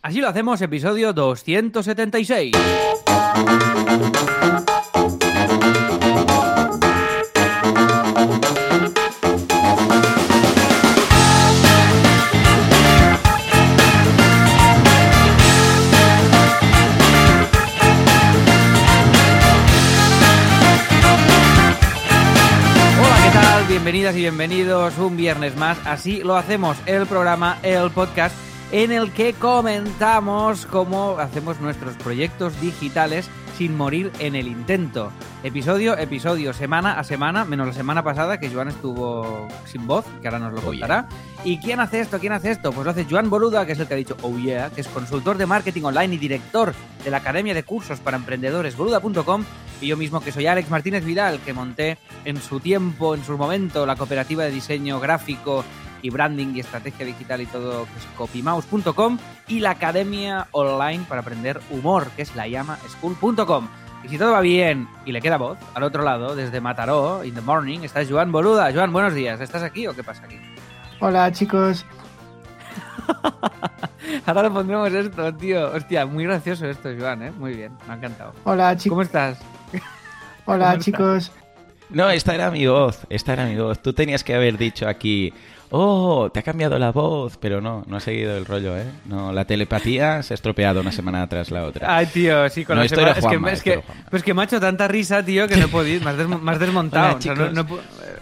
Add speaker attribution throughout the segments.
Speaker 1: Así lo hacemos, episodio 276. Hola, ¿qué tal? Bienvenidas y bienvenidos un viernes más. Así lo hacemos, el programa, el podcast en el que comentamos cómo hacemos nuestros proyectos digitales sin morir en el intento. Episodio, episodio, semana a semana, menos la semana pasada que Joan estuvo sin voz, que ahora nos lo
Speaker 2: Oh, yeah.
Speaker 1: contará. ¿Y quién hace esto? ¿Quién hace esto? Pues lo hace Joan Boluda, que es el que ha dicho Oh Yeah, que es consultor de marketing online y director de la Academia de Cursos para Emprendedores, boluda.com, y yo mismo que soy Alex Martínez Vidal, que monté en su tiempo, en su momento, la cooperativa de diseño gráfico y branding y estrategia digital y todo, que es copymouse.com, y la academia online para aprender humor, que es llamaschool.com. Y si todo va bien y le queda voz, al otro lado, desde Mataró, in the morning, está Joan Boluda. Joan, buenos días. ¿Estás aquí o qué pasa aquí?
Speaker 3: Hola chicos,
Speaker 1: Ahora le pondremos esto, tío. Hostia, muy gracioso esto, Joan, ¿eh? Muy bien, me ha encantado.
Speaker 3: hola chicos,
Speaker 1: ¿Cómo estás?
Speaker 3: hola
Speaker 1: ¿cómo
Speaker 3: chicos.
Speaker 2: No, esta era mi voz, esta era mi voz. Tú tenías que haber dicho aquí, oh, te ha cambiado la voz, pero no, no ha seguido el rollo, ¿eh? No, la telepatía se ha estropeado una semana tras la otra.
Speaker 1: Ay, tío, sí, con
Speaker 2: No,
Speaker 1: la semana- es que, es pues que me ha hecho tanta risa, tío, que no he podido. Me has, des- me has desmontado.
Speaker 2: Hola,
Speaker 1: o sea, no-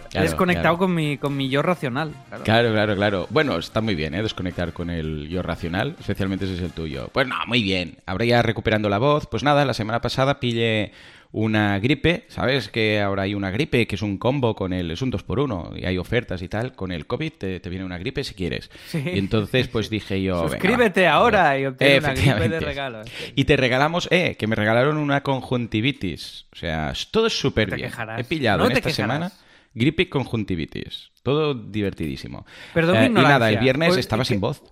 Speaker 2: Claro,
Speaker 1: desconectado
Speaker 2: claro.
Speaker 1: Con, mi, con mi yo racional. claro.
Speaker 2: Claro, claro, claro. Bueno, está muy bien, ¿eh? Desconectar con el yo racional, especialmente si es el tuyo. Pues no, muy bien. Ya recuperando la voz. Pues nada, la semana pasada pillé una gripe. ¿Sabes que ahora hay una gripe que es un combo con el... Es un 2 por 1 y hay ofertas y tal. Con el COVID te, te viene una gripe si quieres.
Speaker 1: Sí.
Speaker 2: Y entonces pues dije yo...
Speaker 1: Suscríbete ahora y obtén una gripe de regalo. Sí.
Speaker 2: Y te regalamos, eh, que me regalaron una conjuntivitis. O sea, todo es súper bien.
Speaker 1: quejarás.
Speaker 2: He pillado
Speaker 1: No
Speaker 2: en esta
Speaker 1: quejarás.
Speaker 2: semana gripe y conjuntivitis. Todo divertidísimo.
Speaker 1: Perdón mi
Speaker 2: Eh, y nada, el viernes
Speaker 1: Pues,
Speaker 2: estaba
Speaker 1: que-
Speaker 2: sin voz.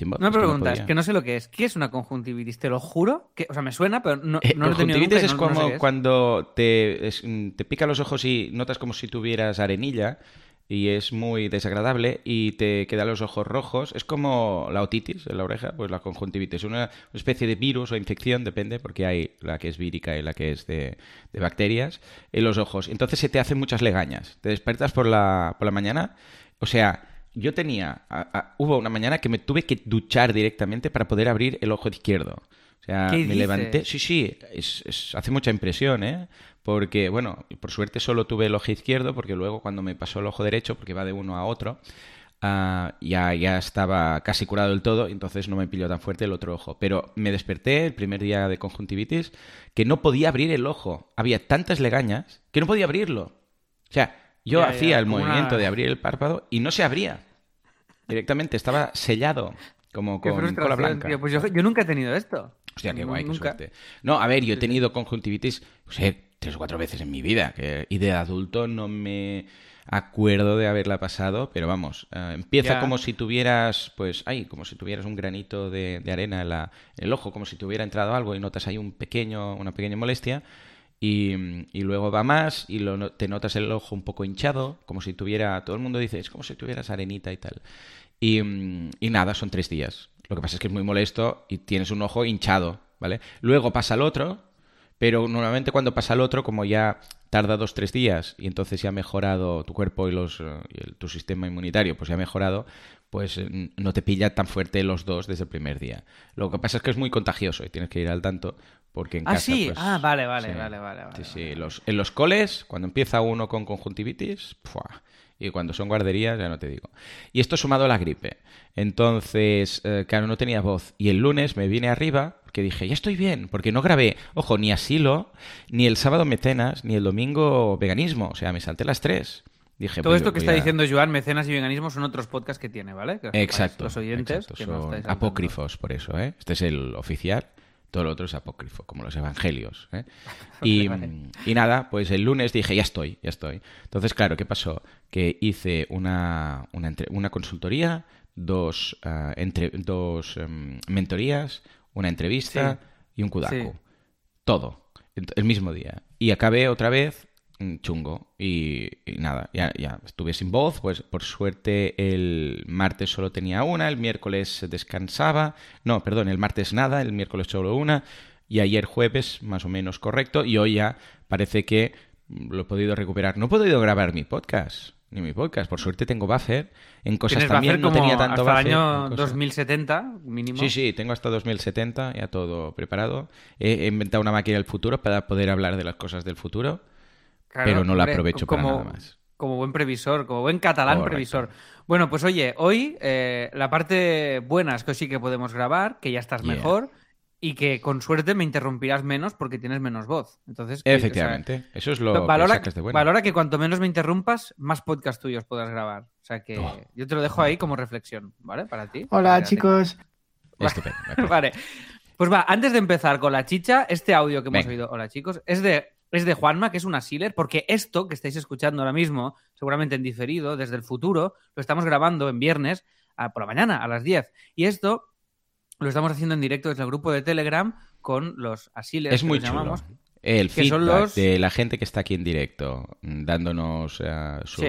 Speaker 1: No me preguntas, que no sé lo que es. ¿Qué es una conjuntivitis? Te lo juro. Que, o sea, me suena, pero no,
Speaker 2: Eh,
Speaker 1: no lo he tenido
Speaker 2: conjuntivitis es
Speaker 1: no- sé
Speaker 2: como
Speaker 1: qué es.
Speaker 2: cuando te, es- te pica los ojos y notas como si tuvieras arenilla y es muy desagradable y te quedan los ojos rojos. Es como la otitis en la oreja, pues la conjuntivitis. Una especie de virus o infección, depende, porque hay la que es vírica y la que es de, de bacterias, en los ojos. Entonces se te hacen muchas legañas. Te despiertas por la, por la mañana, o sea... Yo tenía, a- a- hubo una mañana que me tuve que duchar directamente para poder abrir el ojo izquierdo. O sea,
Speaker 1: ¿Qué
Speaker 2: me
Speaker 1: dices?
Speaker 2: levanté, Sí, sí, es, es- hace mucha impresión, ¿eh? Porque, bueno, por suerte solo tuve el ojo izquierdo, porque luego cuando me pasó el ojo derecho, porque va de uno a otro, ah, ya, ya estaba casi curado del todo, entonces no me pilló tan fuerte el otro ojo. Pero me desperté el primer día de conjuntivitis que no podía abrir el ojo. Había tantas legañas que no podía abrirlo. O sea, yo
Speaker 1: Ya, ya,
Speaker 2: hacía el
Speaker 1: una-
Speaker 2: movimiento de abrir el párpado y no se abría. Directamente estaba sellado, como con cola blanca.
Speaker 1: tío. Pues yo, yo nunca he tenido esto.
Speaker 2: Hostia, qué
Speaker 1: No,
Speaker 2: guay, qué suerte. No, a ver, yo he tenido conjuntivitis, no sé, tres o cuatro veces en mi vida. Que, y de adulto no me acuerdo de haberla pasado, pero vamos, eh, empieza
Speaker 1: Ya.
Speaker 2: como si tuvieras, pues, ay, como si tuvieras un granito de, de arena en, la- en el ojo, como si te hubiera entrado algo y notas ahí un pequeño, una pequeña molestia. Y, luego va más y lo te notas el ojo un poco hinchado, como si tuviera, todo el mundo dice, es como si tuvieras arenita y tal. Y, nada, son tres días. Lo que pasa es que es muy molesto y tienes un ojo hinchado, ¿vale? Luego pasa el otro, pero normalmente cuando pasa el otro, como ya tarda dos, tres días y entonces ya ha mejorado tu cuerpo y, tu sistema inmunitario, pues ya ha mejorado, pues eh, no te pilla tan fuerte los dos desde el primer día. Lo que pasa es que es muy contagioso y tienes que ir al tanto porque en
Speaker 1: Ah,
Speaker 2: casa...
Speaker 1: sí.
Speaker 2: pues,
Speaker 1: Ah, vale, vale,
Speaker 2: sí.
Speaker 1: vale, vale, vale,
Speaker 2: Sí, sí.
Speaker 1: vale.
Speaker 2: Los, en los coles, cuando empieza uno con conjuntivitis, ¡fua! y cuando son guarderías, ya no te digo. Y esto sumado a la gripe. Entonces, eh, claro, no tenía voz. Y el lunes me vine arriba, que dije, ya estoy bien, porque no grabé, ojo, ni asilo, ni el sábado mecenas, ni el domingo veganismo. O sea, me salté las tres. Dije,
Speaker 1: Todo esto que está
Speaker 2: a-
Speaker 1: diciendo Joan, mecenas y veganismo, son otros podcasts que tiene, ¿vale? Que
Speaker 2: Exacto.
Speaker 1: Los oyentes
Speaker 2: exacto,
Speaker 1: que no
Speaker 2: son
Speaker 1: tanto.
Speaker 2: apócrifos, por eso, ¿eh? Este es el oficial, todo lo otro es apócrifo, como los evangelios, ¿eh? Y, y nada, pues el lunes dije, ya estoy, ya estoy. Entonces, claro, ¿qué pasó? Que hice una, una, entre- una consultoría, dos, ah, entre, dos em, mentorías, una entrevista
Speaker 1: Sí.
Speaker 2: y un kudaku.
Speaker 1: Sí.
Speaker 2: Todo, el mismo día. Y acabé otra vez chungo. Y, y nada, ya, ya estuve sin voz, pues por suerte el martes solo tenía una, el miércoles descansaba, no, perdón, el martes nada, el miércoles solo una, y ayer jueves más o menos correcto, y hoy ya parece que lo he podido recuperar. No he podido grabar mi podcast, ni mi podcast, por suerte tengo buffer, en cosas también no tenía tanto
Speaker 1: hasta
Speaker 2: buffer.
Speaker 1: el año
Speaker 2: cosas.
Speaker 1: 2070 mínimo.
Speaker 2: Sí, sí, tengo hasta 2070, ya todo preparado. He inventado una máquina del futuro para poder hablar de las cosas del futuro.
Speaker 1: Claro,
Speaker 2: pero no la aprovecho para
Speaker 1: como,
Speaker 2: nada más.
Speaker 1: Como buen previsor, como buen catalán
Speaker 2: Correcto.
Speaker 1: previsor. Bueno, pues oye, hoy eh, la parte buena es que sí que podemos grabar, que ya estás
Speaker 2: Yeah.
Speaker 1: mejor y que con suerte me interrumpirás menos porque tienes menos voz. Entonces, que- o sea,
Speaker 2: Efectivamente, eso es lo
Speaker 1: valora,
Speaker 2: que sacas de bueno.
Speaker 1: valora que cuanto menos me interrumpas, más podcast tuyos podrás grabar. O sea que
Speaker 2: Oh.
Speaker 1: yo te lo dejo ahí como reflexión, ¿vale? Para ti.
Speaker 3: Hola chicos.
Speaker 2: Estupendo.
Speaker 1: Vale. Pues va, antes de empezar con la chicha, este audio que hemos
Speaker 2: Venga.
Speaker 1: oído, hola chicos, es de, es de Juanma, que es una sealer, porque esto que estáis escuchando ahora mismo, seguramente en diferido, desde el futuro, lo estamos grabando en viernes a- por la mañana, a las 10. Y esto lo estamos haciendo en directo desde el grupo de Telegram con los asilers,
Speaker 2: Es
Speaker 1: que
Speaker 2: muy
Speaker 1: los
Speaker 2: chulo.
Speaker 1: llamamos.
Speaker 2: El
Speaker 1: que son
Speaker 2: feedback
Speaker 1: los-
Speaker 2: de la gente que está aquí en directo, dándonos eh, su
Speaker 1: Sí.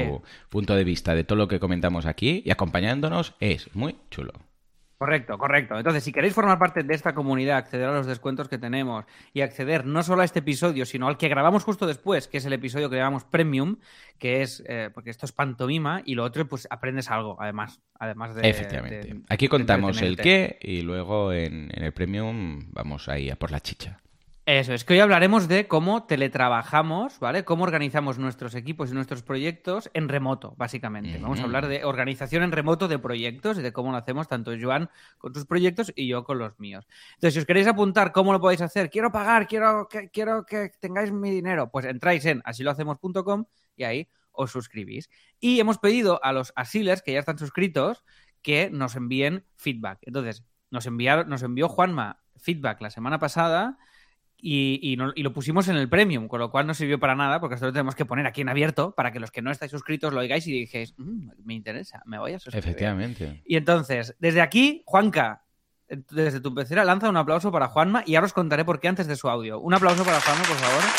Speaker 2: punto de vista de todo lo que comentamos aquí y acompañándonos, es muy chulo.
Speaker 1: Correcto, correcto. Entonces, si queréis formar parte de esta comunidad, acceder a los descuentos que tenemos y acceder no solo a este episodio, sino al que grabamos justo después, que es el episodio que llamamos Premium, que es, eh, porque esto es pantomima, y lo otro, pues aprendes algo, además, además de...
Speaker 2: Efectivamente.
Speaker 1: de-
Speaker 2: Aquí contamos el qué y luego en, en el premium vamos ahí a por la chicha.
Speaker 1: Eso, es que hoy hablaremos de cómo teletrabajamos, ¿vale? Cómo organizamos nuestros equipos y nuestros proyectos en remoto, básicamente. Vamos a hablar de organización en remoto de proyectos y de cómo lo hacemos tanto Joan con sus proyectos y yo con los míos. Entonces, si os queréis apuntar cómo lo podéis hacer, quiero pagar, quiero que, quiero que tengáis mi dinero, pues entráis en asilohacemos.com y ahí os suscribís. Y hemos pedido a los asilers que ya están suscritos que nos envíen feedback. Entonces, nos, enviaron, nos envió Juanma feedback la semana pasada y, y no- y lo pusimos en el premium, con lo cual no sirvió para nada, porque esto lo tenemos que poner aquí en abierto para que los que no estáis suscritos lo oigáis y dijéis, "Mm, me interesa, me voy a suscribir.
Speaker 2: Efectivamente.
Speaker 1: Y entonces, desde aquí, Juanca, desde tu pecera, lanza un aplauso para Juanma y ahora os contaré por qué antes de su audio. Un aplauso para Juanma, por favor. El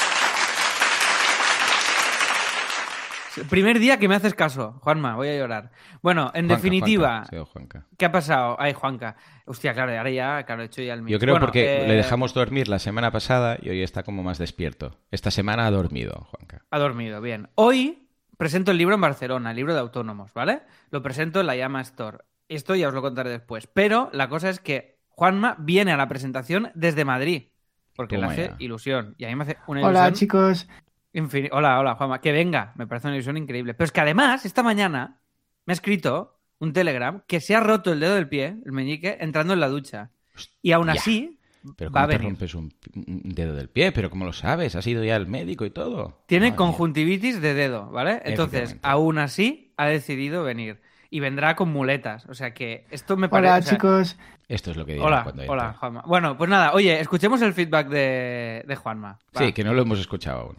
Speaker 1: primer día que me haces caso, Juanma, voy a llorar. Bueno, en
Speaker 2: Juanca,
Speaker 1: definitiva,
Speaker 2: Juanca, sí, o Juanca.
Speaker 1: ¿qué ha pasado? Ay, Juanca. Hostia, claro, ahora ya, claro, he hecho ya el mío.
Speaker 2: Yo creo
Speaker 1: Bueno,
Speaker 2: porque
Speaker 1: eh,
Speaker 2: le dejamos dormir la semana pasada y hoy está como más despierto. Esta semana ha dormido, Juanca.
Speaker 1: Ha dormido, bien. Hoy presento el libro en Barcelona, el libro de autónomos, ¿vale? Lo presento en la Llama Store. Esto ya os lo contaré después. Pero la cosa es que Juanma viene a la presentación desde Madrid. Porque le hace
Speaker 2: ya.
Speaker 1: ilusión. Y a mí me hace una
Speaker 3: Hola
Speaker 1: ilusión.
Speaker 3: chicos.
Speaker 1: Infin- Hola, hola, Juanma. Que venga. Me parece una ilusión increíble. Pero es que además, esta mañana me ha escrito un telegram que se ha roto el dedo del pie, el meñique, entrando en la ducha. Y aún
Speaker 2: Ya.
Speaker 1: así,
Speaker 2: Pero
Speaker 1: va a
Speaker 2: ¿cómo te
Speaker 1: venir.
Speaker 2: rompes un, un dedo del pie? ¿Pero cómo lo sabes? ¿Has ido ya al médico y todo?
Speaker 1: Tiene
Speaker 2: Madre mía.
Speaker 1: conjuntivitis de dedo, ¿vale? Entonces, aún así, ha decidido venir. Y vendrá con muletas. O sea que esto me parece.
Speaker 3: Hola
Speaker 1: o sea,
Speaker 3: chicos.
Speaker 2: Esto es lo que dirá
Speaker 1: Hola,
Speaker 2: cuando
Speaker 1: hola. Juanma. Bueno, pues nada, oye, escuchemos el feedback de, de Juanma. Va.
Speaker 2: Sí, que no lo hemos escuchado aún.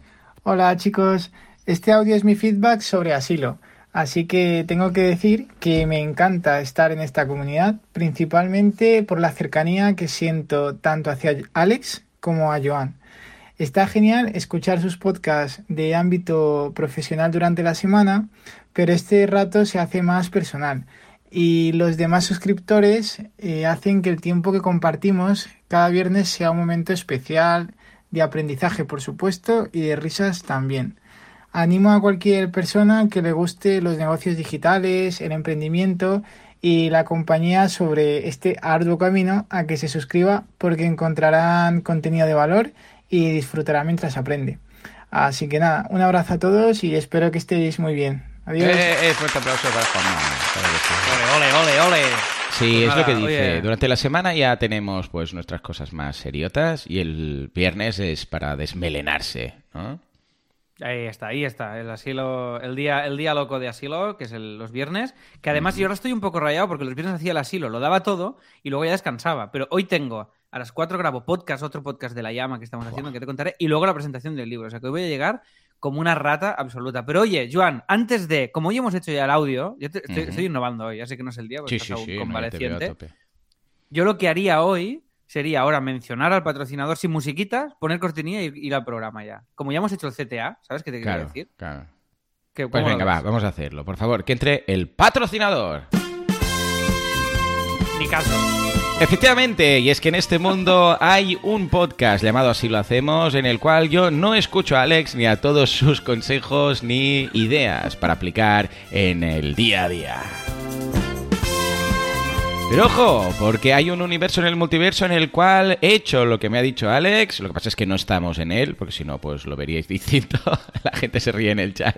Speaker 3: Hola chicos. Este audio es mi feedback sobre asilo. Así que tengo que decir que me encanta estar en esta comunidad, principalmente por la cercanía que siento tanto hacia Alex como a Joan. Está genial escuchar sus podcasts de ámbito profesional durante la semana, pero este rato se hace más personal. Y los demás suscriptores eh, hacen que el tiempo que compartimos cada viernes sea un momento especial de aprendizaje, por supuesto, y de risas también. Animo a cualquier persona que le guste los negocios digitales, el emprendimiento y la compañía sobre este arduo camino a que se suscriba porque encontrarán contenido de valor y disfrutará mientras aprende. Así que nada, un abrazo a todos y espero que estéis muy bien. Adiós.
Speaker 2: Eh, eh, fuerte aplauso para sí.
Speaker 1: Ole, ole, ole, ole.
Speaker 2: Sí,
Speaker 1: Pues
Speaker 2: es lo que dice.
Speaker 1: oye.
Speaker 2: Durante la semana ya tenemos pues nuestras cosas más seriotas y el viernes es para desmelenarse, ¿no?
Speaker 1: Ahí está, ahí está. El asilo, el día, el día loco de asilo, que es el- los viernes. Que además yo ahora estoy un poco rayado porque los viernes hacía el asilo, lo daba todo y luego ya descansaba. Pero hoy tengo, a las 4 grabo podcast, otro podcast de la llama que estamos haciendo, que te contaré, y luego la presentación del libro. O sea que hoy voy a llegar como una rata absoluta. Pero oye, Joan, antes de, como hoy hemos hecho ya el audio, yo te- estoy, innovando hoy, ya sé que no es el día porque
Speaker 2: Sí,
Speaker 1: estás
Speaker 2: sí,
Speaker 1: aún
Speaker 2: sí, no, yo
Speaker 1: convaleciente. Yo lo que haría hoy sería ahora mencionar al patrocinador sin musiquitas, poner cortinilla y ir al programa ya. Como ya hemos hecho el CTA, ¿sabes qué te quiero decir?
Speaker 2: claro.
Speaker 1: Que,
Speaker 2: Pues
Speaker 1: ¿cómo lo
Speaker 2: venga, va, vamos a hacerlo. Por favor, que entre el patrocinador.
Speaker 1: Ni caso.
Speaker 2: Efectivamente, y es que en este mundo hay un podcast llamado Así lo hacemos, en el cual yo no escucho a Alex ni a todos sus consejos ni ideas para aplicar en el día a día. Pero ojo, porque hay un universo en el multiverso en el cual he hecho lo que me ha dicho Alex. Lo que pasa es que no estamos en él, porque si no, pues lo veríais distinto. La gente se ríe en el chat.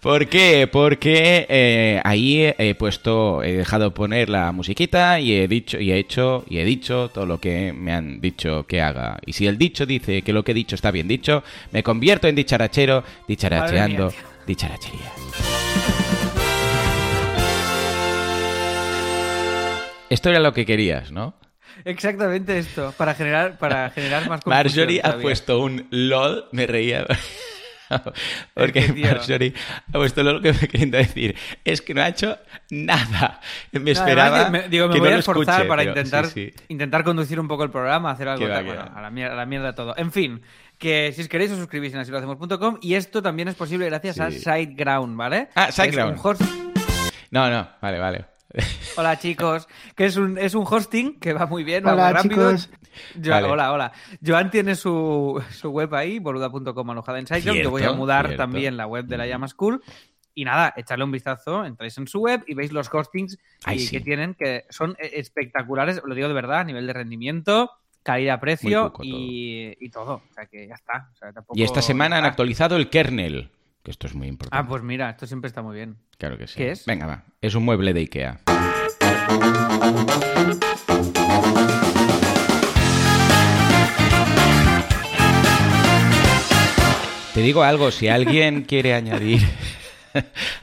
Speaker 2: ¿Por qué? Porque eh, ahí he puesto, he dejado poner la musiquita y he dicho, y he hecho, y he dicho todo lo que me han dicho que haga. Y si el dicho dice que lo que he dicho está bien dicho, me convierto en dicharachero, dicharacheando,
Speaker 1: Madre
Speaker 2: Esto era lo que querías, ¿no?
Speaker 1: Exactamente esto, para generar, para generar más confusión
Speaker 2: Marjorie ha puesto un LOL, me reía. Porque
Speaker 1: Es que, tío.
Speaker 2: Marjorie ha puesto LOL que me queriendo decir es que no ha hecho nada. Me esperaba
Speaker 1: además, me- digo, me
Speaker 2: que
Speaker 1: voy
Speaker 2: no
Speaker 1: a
Speaker 2: lo
Speaker 1: esforzar
Speaker 2: escuche,
Speaker 1: para
Speaker 2: pero
Speaker 1: intentar,
Speaker 2: sí, sí.
Speaker 1: intentar conducir un poco el programa, hacer algo tal, bueno, a la, mierda, a la mierda todo. En fin, que si os queréis os suscribís en asilohacemos.com y esto también es posible gracias a
Speaker 2: Sí.
Speaker 1: SiteGround, ¿vale?
Speaker 2: Ah, SiteGround.
Speaker 1: un host-
Speaker 2: No, no, vale, vale.
Speaker 1: Hola chicos, que es un, es un hosting que va muy bien, va
Speaker 3: Hola,
Speaker 1: muy rápido.
Speaker 2: Vale.
Speaker 1: Hola, hola. Joan tiene su, su web ahí, boluda.com alojada en SiteGround. Yo voy a mudar
Speaker 2: cierto.
Speaker 1: también la web de la Llama School. Y nada, echarle un vistazo, entráis en su web y veis los hostings
Speaker 2: Ay,
Speaker 1: y
Speaker 2: sí.
Speaker 1: que tienen, que son eh, espectaculares, lo digo de verdad, a nivel de rendimiento, calidad-precio y, y todo. O sea que ya está. O sea, tampoco-
Speaker 2: Y esta semana han actualizado el kernel, que esto es muy importante.
Speaker 1: Ah, pues mira, esto siempre está muy bien.
Speaker 2: Claro que sí.
Speaker 1: ¿qué es?
Speaker 2: Venga, va. Es un mueble de Ikea. Te digo algo, si alguien quiere añadir...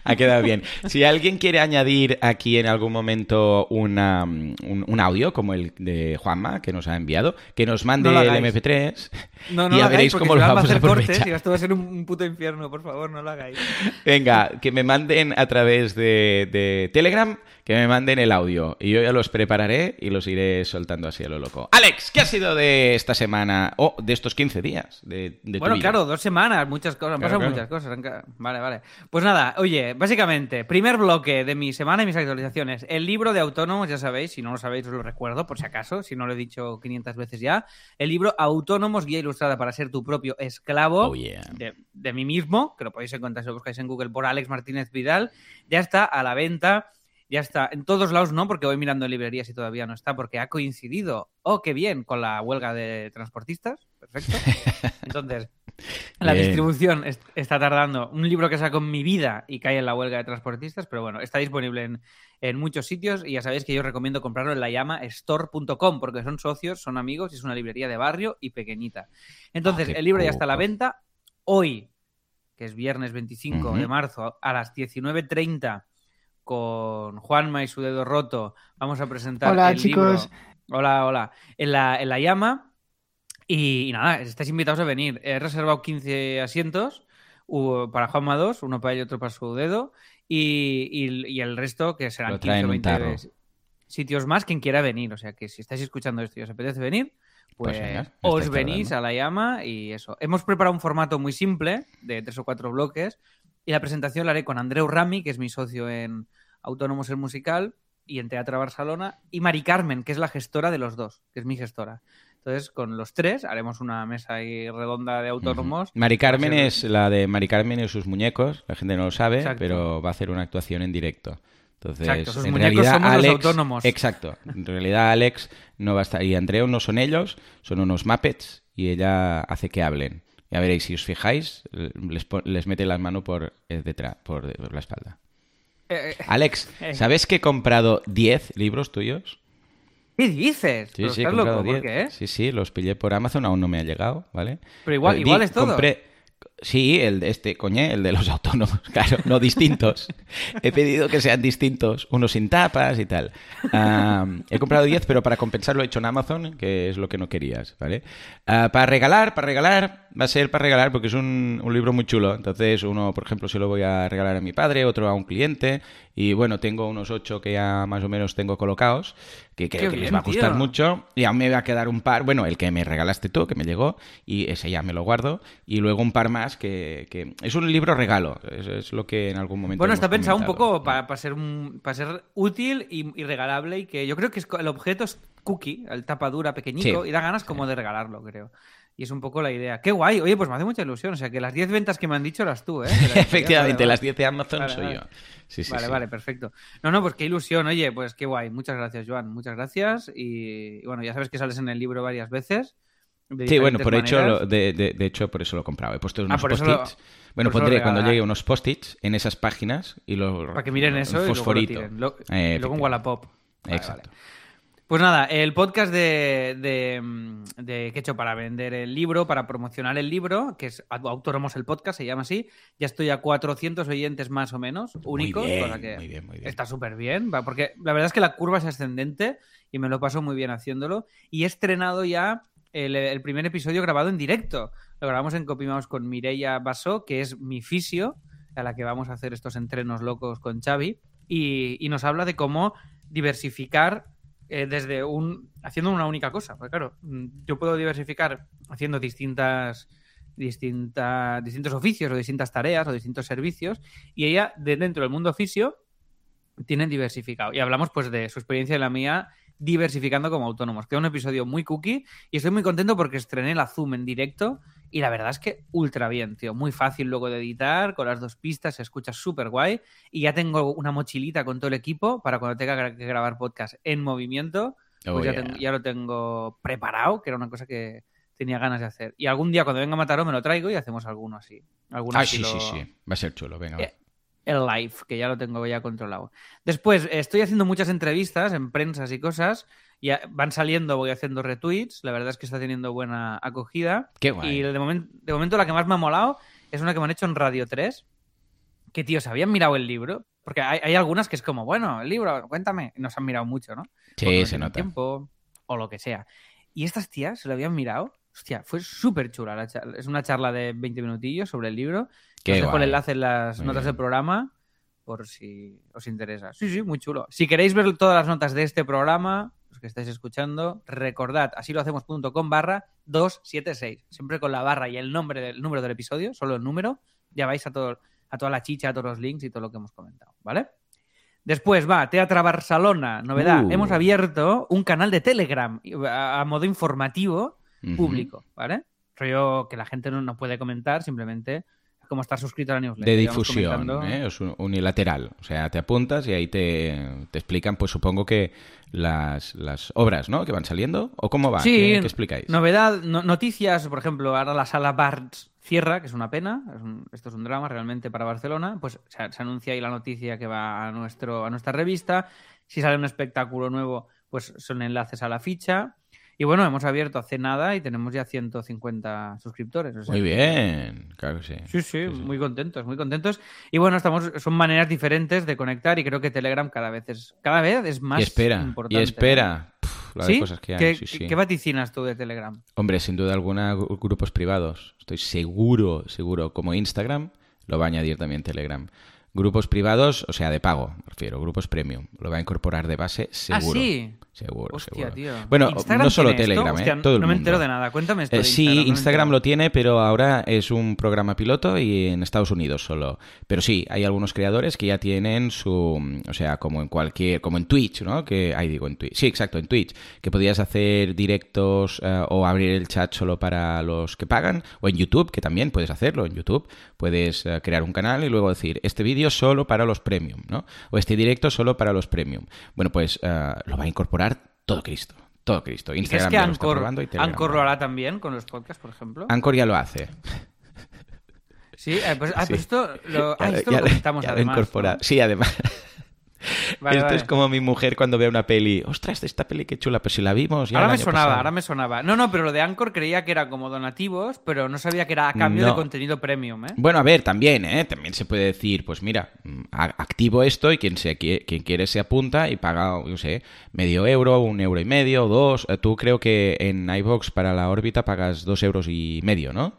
Speaker 2: ha quedado bien. Si alguien quiere añadir aquí en algún momento una, un, un audio como el de Juanma que nos ha enviado, que nos mande
Speaker 1: No
Speaker 2: el
Speaker 1: hagáis.
Speaker 2: MP3
Speaker 1: No, no
Speaker 2: y ya veréis cómo lo vamos a
Speaker 1: hacer cortes y esto va a ser un puto infierno, por favor, no lo hagáis.
Speaker 2: Venga, que me manden a través de, de Telegram, que me manden el audio. Y yo ya los prepararé y los iré soltando así a lo loco. Alex, ¿qué ha sido de esta semana? O de estos 15 días de, de tu
Speaker 1: Bueno,
Speaker 2: vida?
Speaker 1: claro, dos semanas, muchas cosas, han
Speaker 2: Claro,
Speaker 1: pasado
Speaker 2: claro.
Speaker 1: muchas cosas. Vale, vale. Pues nada, oye, básicamente, primer bloque de mi semana y mis actualizaciones. El libro de autónomos, ya sabéis, si no lo sabéis os lo recuerdo, por si acaso, si no lo he dicho 500 veces ya. El libro Autónomos, guía ilustrada para ser tu propio esclavo
Speaker 2: Oh, yeah.
Speaker 1: de, de mí mismo, que lo podéis encontrar si lo buscáis en Google por Alex Martínez Vidal, ya está a la venta. Ya está, en todos lados no, porque voy mirando en librerías y todavía no está, porque ha coincidido, oh, qué bien, con la huelga de transportistas. Perfecto. Entonces, la
Speaker 2: Bien.
Speaker 1: distribución est- está tardando. Un libro que saco en mi vida y cae en la huelga de transportistas, pero bueno, está disponible en, en muchos sitios y ya sabéis que yo recomiendo comprarlo en la llama store.com porque son socios, son amigos y es una librería de barrio y pequeñita. Entonces,
Speaker 2: Ah,
Speaker 1: el libro ya está a la venta hoy, que es viernes 25
Speaker 2: Ujú.
Speaker 1: de marzo, a las 19.30 con Juanma y su dedo roto. Vamos a presentar
Speaker 3: Hola,
Speaker 1: el
Speaker 3: chicos.
Speaker 1: libro. Hola, hola. En la, en la llama. Y, y nada, estáis invitados a venir. He reservado 15 asientos para Juanma 2, uno para él y otro para su dedo. Y, y- y el resto, que serán
Speaker 2: Lo
Speaker 1: 15
Speaker 2: traen
Speaker 1: o
Speaker 2: un
Speaker 1: 20
Speaker 2: tarro.
Speaker 1: sitios más, quien quiera venir. O sea que si estáis escuchando esto y os apetece venir,
Speaker 2: Pues
Speaker 1: pues, os venís
Speaker 2: tardando.
Speaker 1: a la llama y eso. Hemos preparado un formato muy simple, de tres o cuatro bloques, y la presentación la haré con Andreu Rami, que es mi socio en Autónomos el Musical y en Teatro Barcelona, y Mari Carmen, que es la gestora de los dos, que es mi gestora. Entonces, con los tres haremos una mesa ahí redonda de autónomos.
Speaker 2: Mari Carmen
Speaker 1: ser-
Speaker 2: es la de Mari Carmen y sus muñecos. La gente no lo sabe,
Speaker 1: Exacto.
Speaker 2: pero va a hacer una actuación en directo. Entonces,
Speaker 1: Exacto, sus
Speaker 2: en
Speaker 1: muñecos
Speaker 2: realidad,
Speaker 1: somos los
Speaker 2: Alex,
Speaker 1: autónomos.
Speaker 2: Exacto. En realidad, Alex no va a estar. Y Andreu no son ellos, son unos Muppets y ella hace que hablen. Ya veréis, si os fijáis, les, les mete la mano por eh, detrás, por, por la espalda.
Speaker 1: Eh, eh,
Speaker 2: Alex,
Speaker 1: Eh.
Speaker 2: ¿sabes que he comprado 10 libros tuyos?
Speaker 1: ¿Qué dices?
Speaker 2: Sí, sí, he
Speaker 1: estás
Speaker 2: comprado
Speaker 1: loco, ¿por
Speaker 2: 10.
Speaker 1: qué?
Speaker 2: Sí, sí, los pillé por Amazon, aún no me ha llegado, ¿vale?
Speaker 1: Pero igual-
Speaker 2: di-
Speaker 1: igual es todo.
Speaker 2: compré- Sí, el de este, coñe, el de los autónomos, claro, no distintos. he pedido que sean distintos, unos sin tapas y tal. He comprado 10, pero para compensar lo he hecho en Amazon, que es lo que no querías, ¿vale? Ah, para regalar, para regalar, va a ser para regalar porque es un, un libro muy chulo. Entonces, uno, por ejemplo, se lo voy a regalar a mi padre, otro a un cliente Y bueno, tengo unos ocho que ya más o menos tengo colocados, que creo
Speaker 1: Qué
Speaker 2: que les va a gustar
Speaker 1: tío.
Speaker 2: mucho. Y aún me va a quedar un par, bueno, el que me regalaste tú, que me llegó, y ese ya me lo guardo. Y luego un par más que, que es un libro regalo, es, es lo que en algún momento...
Speaker 1: Bueno,
Speaker 2: hemos
Speaker 1: está pensado un poco para, para ser, un- para ser útil y, y regalable y que yo creo que es, el objeto es cookie, el tapadura pequeñico,
Speaker 2: Sí,
Speaker 1: y da ganas como de regalarlo, creo. Y es un poco la idea. ¡Qué guay! Oye, pues me hace mucha ilusión. O sea, que las 10 ventas que me han dicho eras tú, ¿eh?
Speaker 2: Efectivamente, las
Speaker 1: vale.
Speaker 2: 10 de Amazon
Speaker 1: Vale,
Speaker 2: soy
Speaker 1: vale.
Speaker 2: yo. Sí, sí,
Speaker 1: vale,
Speaker 2: sí.
Speaker 1: vale, perfecto. No, no, pues qué ilusión. Oye, pues qué guay. Muchas gracias, Joan. Muchas gracias. Y, y bueno, ya sabes que sales en el libro varias veces.
Speaker 2: Sí, bueno, por hecho,
Speaker 1: maneras.
Speaker 2: de, de- de hecho, por eso lo he comprado. He puesto unos
Speaker 1: por eso lo-
Speaker 2: post-its. Bueno, pondré cuando llegue unos post-its en esas páginas y lo.
Speaker 1: Para que miren eso y luego lo
Speaker 2: fosforito.
Speaker 1: tiren. Lo-
Speaker 2: Eh,
Speaker 1: luego un. Wallapop. Vale,
Speaker 2: Exacto.
Speaker 1: vale. Pues nada, el podcast de, de, mm, de que he hecho para vender el libro, para promocionar el libro, que es Autónomos el Podcast, se llama así. Ya estoy a 400 oyentes más o menos, únicos,
Speaker 2: muy bien,
Speaker 1: cosa que
Speaker 2: muy bien, muy bien.
Speaker 1: está súper bien, porque la verdad es que la curva es ascendente y me lo paso muy bien haciéndolo. Y he estrenado ya el, el primer episodio grabado en directo. Lo grabamos en Copymouse con Mireia Basó, que es mi fisio, a la que vamos a hacer estos entrenos locos con Xavi, y, y nos habla de cómo diversificar eh, desde un. haciendo una única cosa. Porque claro, mm, yo puedo diversificar haciendo distintas. distinta- distintos oficios o distintas tareas o distintos servicios y ella de dentro del mundo fisio tienen diversificado y hablamos pues de su experiencia y la mía diversificando como autónomos. Queda un episodio muy cookie y estoy muy contento porque estrené la Zoom en directo y la verdad es que ultra bien, tío. Muy fácil luego de editar, con las dos pistas, se escucha súper guay y ya tengo una mochilita con todo el equipo para cuando tenga que grabar podcast en movimiento, pues
Speaker 2: Oh,
Speaker 1: ya,
Speaker 2: yeah.
Speaker 1: tengo- ya lo tengo preparado, que era una cosa que tenía ganas de hacer. Y algún día cuando venga Mataró me lo traigo y hacemos alguno así. Alguno
Speaker 2: Ah, sí,
Speaker 1: lo-
Speaker 2: sí, sí. Va a ser chulo, venga.
Speaker 1: Eh, el live, que ya lo tengo ya controlado. Después, estoy haciendo muchas entrevistas en prensas y cosas. Ya van saliendo, voy haciendo retweets. La verdad es que está teniendo buena acogida.
Speaker 2: Qué guay.
Speaker 1: Y de, momen- de momento la que más me ha molado es una que me han hecho en Radio 3. Que, tío, se habían mirado el libro. Porque hay, hay algunas que es como, bueno, el libro, cuéntame. Y nos han mirado mucho, ¿no?
Speaker 2: Sí, se nota.
Speaker 1: Tiempo, o lo que sea. Y estas tías se lo habían mirado. Hostia, fue súper chula. la charla. Es una charla de 20 minutillos sobre el libro.
Speaker 2: Qué
Speaker 1: Os dejo el enlace en las
Speaker 2: Muy
Speaker 1: notas
Speaker 2: bien.
Speaker 1: del programa por si os interesa. Sí, sí, muy chulo. Si queréis ver todas las notas de este programa, los que estáis escuchando, recordad, así lo hacemos.com barra 276. Siempre con la barra y el nombre del número del episodio, solo el número, ya vais a, todo, a toda la chicha, a todos los links y todo lo que hemos comentado, ¿vale? Después va, Teatra Barcelona, novedad.
Speaker 2: Uh.
Speaker 1: Hemos abierto un canal de Telegram a, a modo informativo público, ¿vale? Rollo que la gente no, no puede comentar, simplemente como estar suscrito a la newsletter.
Speaker 2: De difusión, ¿eh? es un- unilateral. O sea, te apuntas y ahí te, te explican, pues supongo que las, las obras, ¿no? Que van saliendo. ¿O cómo va?
Speaker 1: Sí,
Speaker 2: ¿Qué, qué explicáis?
Speaker 1: Novedad, no- noticias, por ejemplo, ahora la sala Barts cierra, que es una pena, es un- esto es un drama realmente para Barcelona, pues se, se anuncia ahí la noticia que va a, nuestro, a nuestra revista, si sale un espectáculo nuevo, pues son enlaces a la ficha, y bueno, hemos abierto hace nada y tenemos ya 150 suscriptores. o sea
Speaker 2: Muy bien, claro que sí.
Speaker 1: Sí, sí, muy contentos, muy contentos. Y bueno, estamos, son maneras diferentes de conectar y creo que Telegram cada vez es, cada vez es más
Speaker 2: y espera,
Speaker 1: importante.
Speaker 2: y espera. Puf, la de
Speaker 1: ¿Sí?
Speaker 2: cosas que hay.
Speaker 1: ¿Qué,
Speaker 2: sí, sí.
Speaker 1: qué vaticinas tú de Telegram?
Speaker 2: Hombre, sin duda alguna, gru- grupos privados. Estoy seguro, seguro, como Instagram, lo va a añadir también Telegram. Grupos privados, o sea, de pago, me refiero, grupos premium. Lo va a incorporar de base, seguro.
Speaker 1: Ah, sí.
Speaker 2: Seguro,
Speaker 1: Hostia,
Speaker 2: seguro.
Speaker 1: tío.
Speaker 2: Bueno,
Speaker 1: ¿Instagram
Speaker 2: no solo? Telegram,
Speaker 1: Hostia,
Speaker 2: ¿eh? Todo el
Speaker 1: no me
Speaker 2: mundo.
Speaker 1: entero de nada. Cuéntame esto.
Speaker 2: Eh,
Speaker 1: de
Speaker 2: sí,
Speaker 1: Instagram, no
Speaker 2: Instagram lo tiene, pero ahora es un programa piloto y en Estados Unidos solo. Pero sí, hay algunos creadores que ya tienen su, o sea, como en cualquier, como en Twitch, ¿no? Que, ahí digo en Twitch. Sí, exacto, en Twitch, que podías hacer directos eh, o abrir el chat solo para los que pagan, o en YouTube, que también puedes hacerlo en YouTube. Puedes eh, crear un canal y luego decir, este vídeo solo para los premium, ¿no? O este directo solo para los premium. Bueno, pues lo va a incorporar todo Cristo. Todo Cristo.
Speaker 1: ¿Y crees
Speaker 2: Instagram
Speaker 1: que
Speaker 2: ya lo está
Speaker 1: Anchor,
Speaker 2: y
Speaker 1: Anchor lo hará también con los podcasts, por ejemplo?
Speaker 2: Anchor ya lo hace.
Speaker 1: Sí, eh, pues, ah,
Speaker 2: Sí.
Speaker 1: pues esto lo, ah, esto
Speaker 2: ya
Speaker 1: lo comentamos
Speaker 2: ya lo
Speaker 1: además.
Speaker 2: incorpora.
Speaker 1: ¿no?
Speaker 2: Sí, además.
Speaker 1: Vale,
Speaker 2: Esto
Speaker 1: vale.
Speaker 2: es como mi mujer cuando ve una peli. Ostras, esta peli qué chula, pero si la vimos ya
Speaker 1: Ahora me sonaba,
Speaker 2: pasado".
Speaker 1: ahora me sonaba. No, no, pero lo de Anchor creía que era como donativos, pero no sabía que era a cambio
Speaker 2: No.
Speaker 1: de contenido premium, ¿eh?
Speaker 2: Bueno, a ver, también, ¿eh? También se puede decir, pues mira, mm, activo esto y quien, se, qui- quien quiere se apunta y paga, yo sé, medio euro, un euro y medio, dos. Eh, Tú creo que en iVox para la órbita pagas dos euros y medio, ¿no?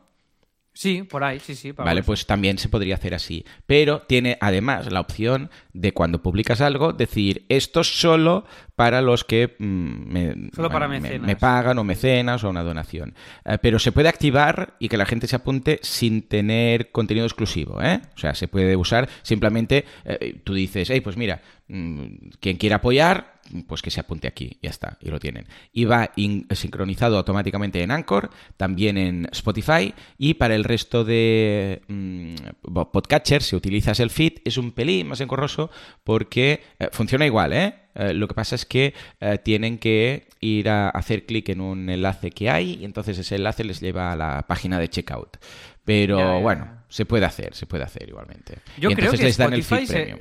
Speaker 1: Sí, por ahí, sí, sí.
Speaker 2: Vale, pues también se podría hacer así. Pero tiene además la opción de cuando publicas algo decir esto solo para los que mm, me,
Speaker 1: Solo para
Speaker 2: me- pagan o mecenas o una donación. Eh, pero se puede activar y que la gente se apunte sin tener contenido exclusivo. ¿eh? O sea, se puede usar simplemente, eh, tú dices, hey, pues mira, quien quiera apoyar, pues que se apunte aquí, ya está, y lo tienen. Y va in- sincronizado automáticamente en Anchor, también en Spotify y para el resto de mm, bo- podcatchers, si utilizas el feed, es un pelín más engorroso porque eh, funciona igual, ¿eh? Eh, lo que pasa es que eh, tienen que ir a hacer clic en un enlace que hay y entonces ese enlace les lleva a la página de checkout. Pero
Speaker 1: Ya, ya,
Speaker 2: bueno, se puede hacer, se puede hacer igualmente.
Speaker 1: Yo
Speaker 2: y
Speaker 1: creo
Speaker 2: entonces
Speaker 1: que
Speaker 2: les dan el
Speaker 1: Spotify
Speaker 2: feed
Speaker 1: se,
Speaker 2: premium.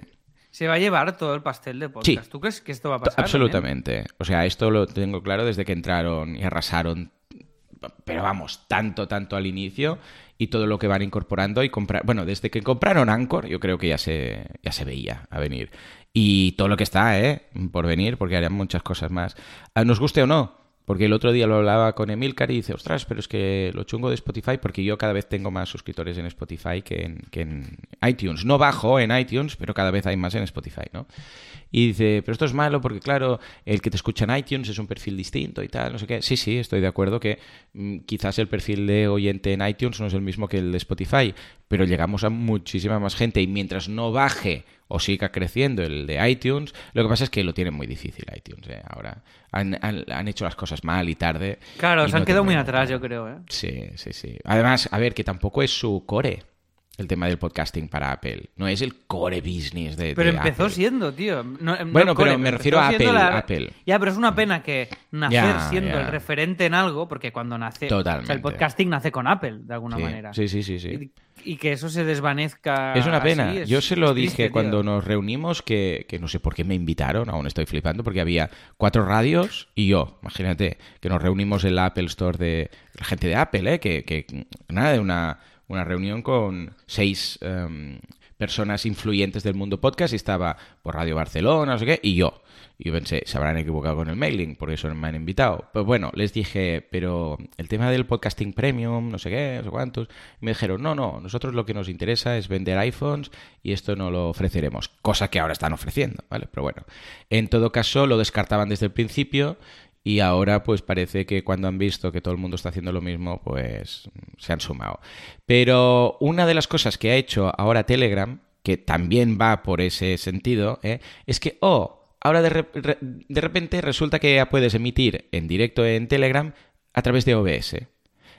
Speaker 1: Se va a llevar todo el pastel de podcast.
Speaker 2: Sí.
Speaker 1: ¿Tú crees que esto va a pasar?
Speaker 2: Absolutamente. O sea, esto lo tengo claro desde que entraron y arrasaron, pero vamos, tanto, tanto al inicio y todo lo que van incorporando y comprar. Bueno, desde que compraron Anchor, yo creo que ya se, ya se veía a venir. Y todo lo que está, ¿eh? Por venir, porque harán muchas cosas más. Ah, Nos guste o no. Porque el otro día lo hablaba con Emilcar y dice, ostras, pero es que lo chungo de Spotify, porque yo cada vez tengo más suscriptores en Spotify que en, iTunes. No bajo en iTunes, pero cada vez hay más en Spotify, ¿no? Y dice, pero esto es malo porque, claro, el que te escucha en iTunes es un perfil distinto y tal, no sé qué. Sí, sí, estoy de acuerdo que mm, quizás el perfil de oyente en iTunes no es el mismo que el de Spotify, pero llegamos a muchísima más gente y mientras no baje o siga creciendo el de iTunes, lo que pasa es que lo tienen muy difícil iTunes. ¿eh? Ahora han, han- han hecho las cosas mal y tarde.
Speaker 1: Claro,
Speaker 2: y
Speaker 1: se han quedado muy atrás, yo creo. ¿eh?
Speaker 2: Sí, sí, sí. Además, a ver, que tampoco es su core el tema del podcasting para Apple. No es el core business de,
Speaker 1: Pero
Speaker 2: de
Speaker 1: empezó
Speaker 2: Apple.
Speaker 1: siendo, tío. No- no
Speaker 2: Bueno,
Speaker 1: core,
Speaker 2: pero me refiero a Apple, Apple.
Speaker 1: Ya, pero es una pena que nacer siendo el referente en algo, porque cuando nace. O
Speaker 2: Totalmente.
Speaker 1: sea, el podcasting nace con Apple, de alguna
Speaker 2: Sí,
Speaker 1: manera.
Speaker 2: Sí, sí, sí, sí.
Speaker 1: Y, y que eso se desvanezca.
Speaker 2: Es una pena.
Speaker 1: así es-
Speaker 2: Yo se lo dije
Speaker 1: triste, tío.
Speaker 2: cuando nos reunimos que, que no sé por qué me invitaron, aún estoy flipando, porque había cuatro radios y yo, imagínate, que nos reunimos en la Apple Store de la gente de Apple, ¿eh? que, que nada, de una, una reunión con seis em, personas influyentes del mundo podcast y estaba por Radio Barcelona, no sé qué, y yo. Y pensé, se habrán equivocado con el mailing, por eso me han invitado. Pues bueno, les dije, pero el tema del podcasting premium, no sé qué, no sé cuántos. Y me dijeron, no, no, nosotros lo que nos interesa es vender iPhones y esto no lo ofreceremos. Cosa que ahora están ofreciendo, ¿vale? Pero bueno, en todo caso lo descartaban desde el principio y ahora pues parece que cuando han visto que todo el mundo está haciendo lo mismo, pues se han sumado. Pero una de las cosas que ha hecho ahora Telegram, que también va por ese sentido, ¿eh? es que, oh, ahora de, re- de repente resulta que ya puedes emitir en directo en Telegram a través de OBS.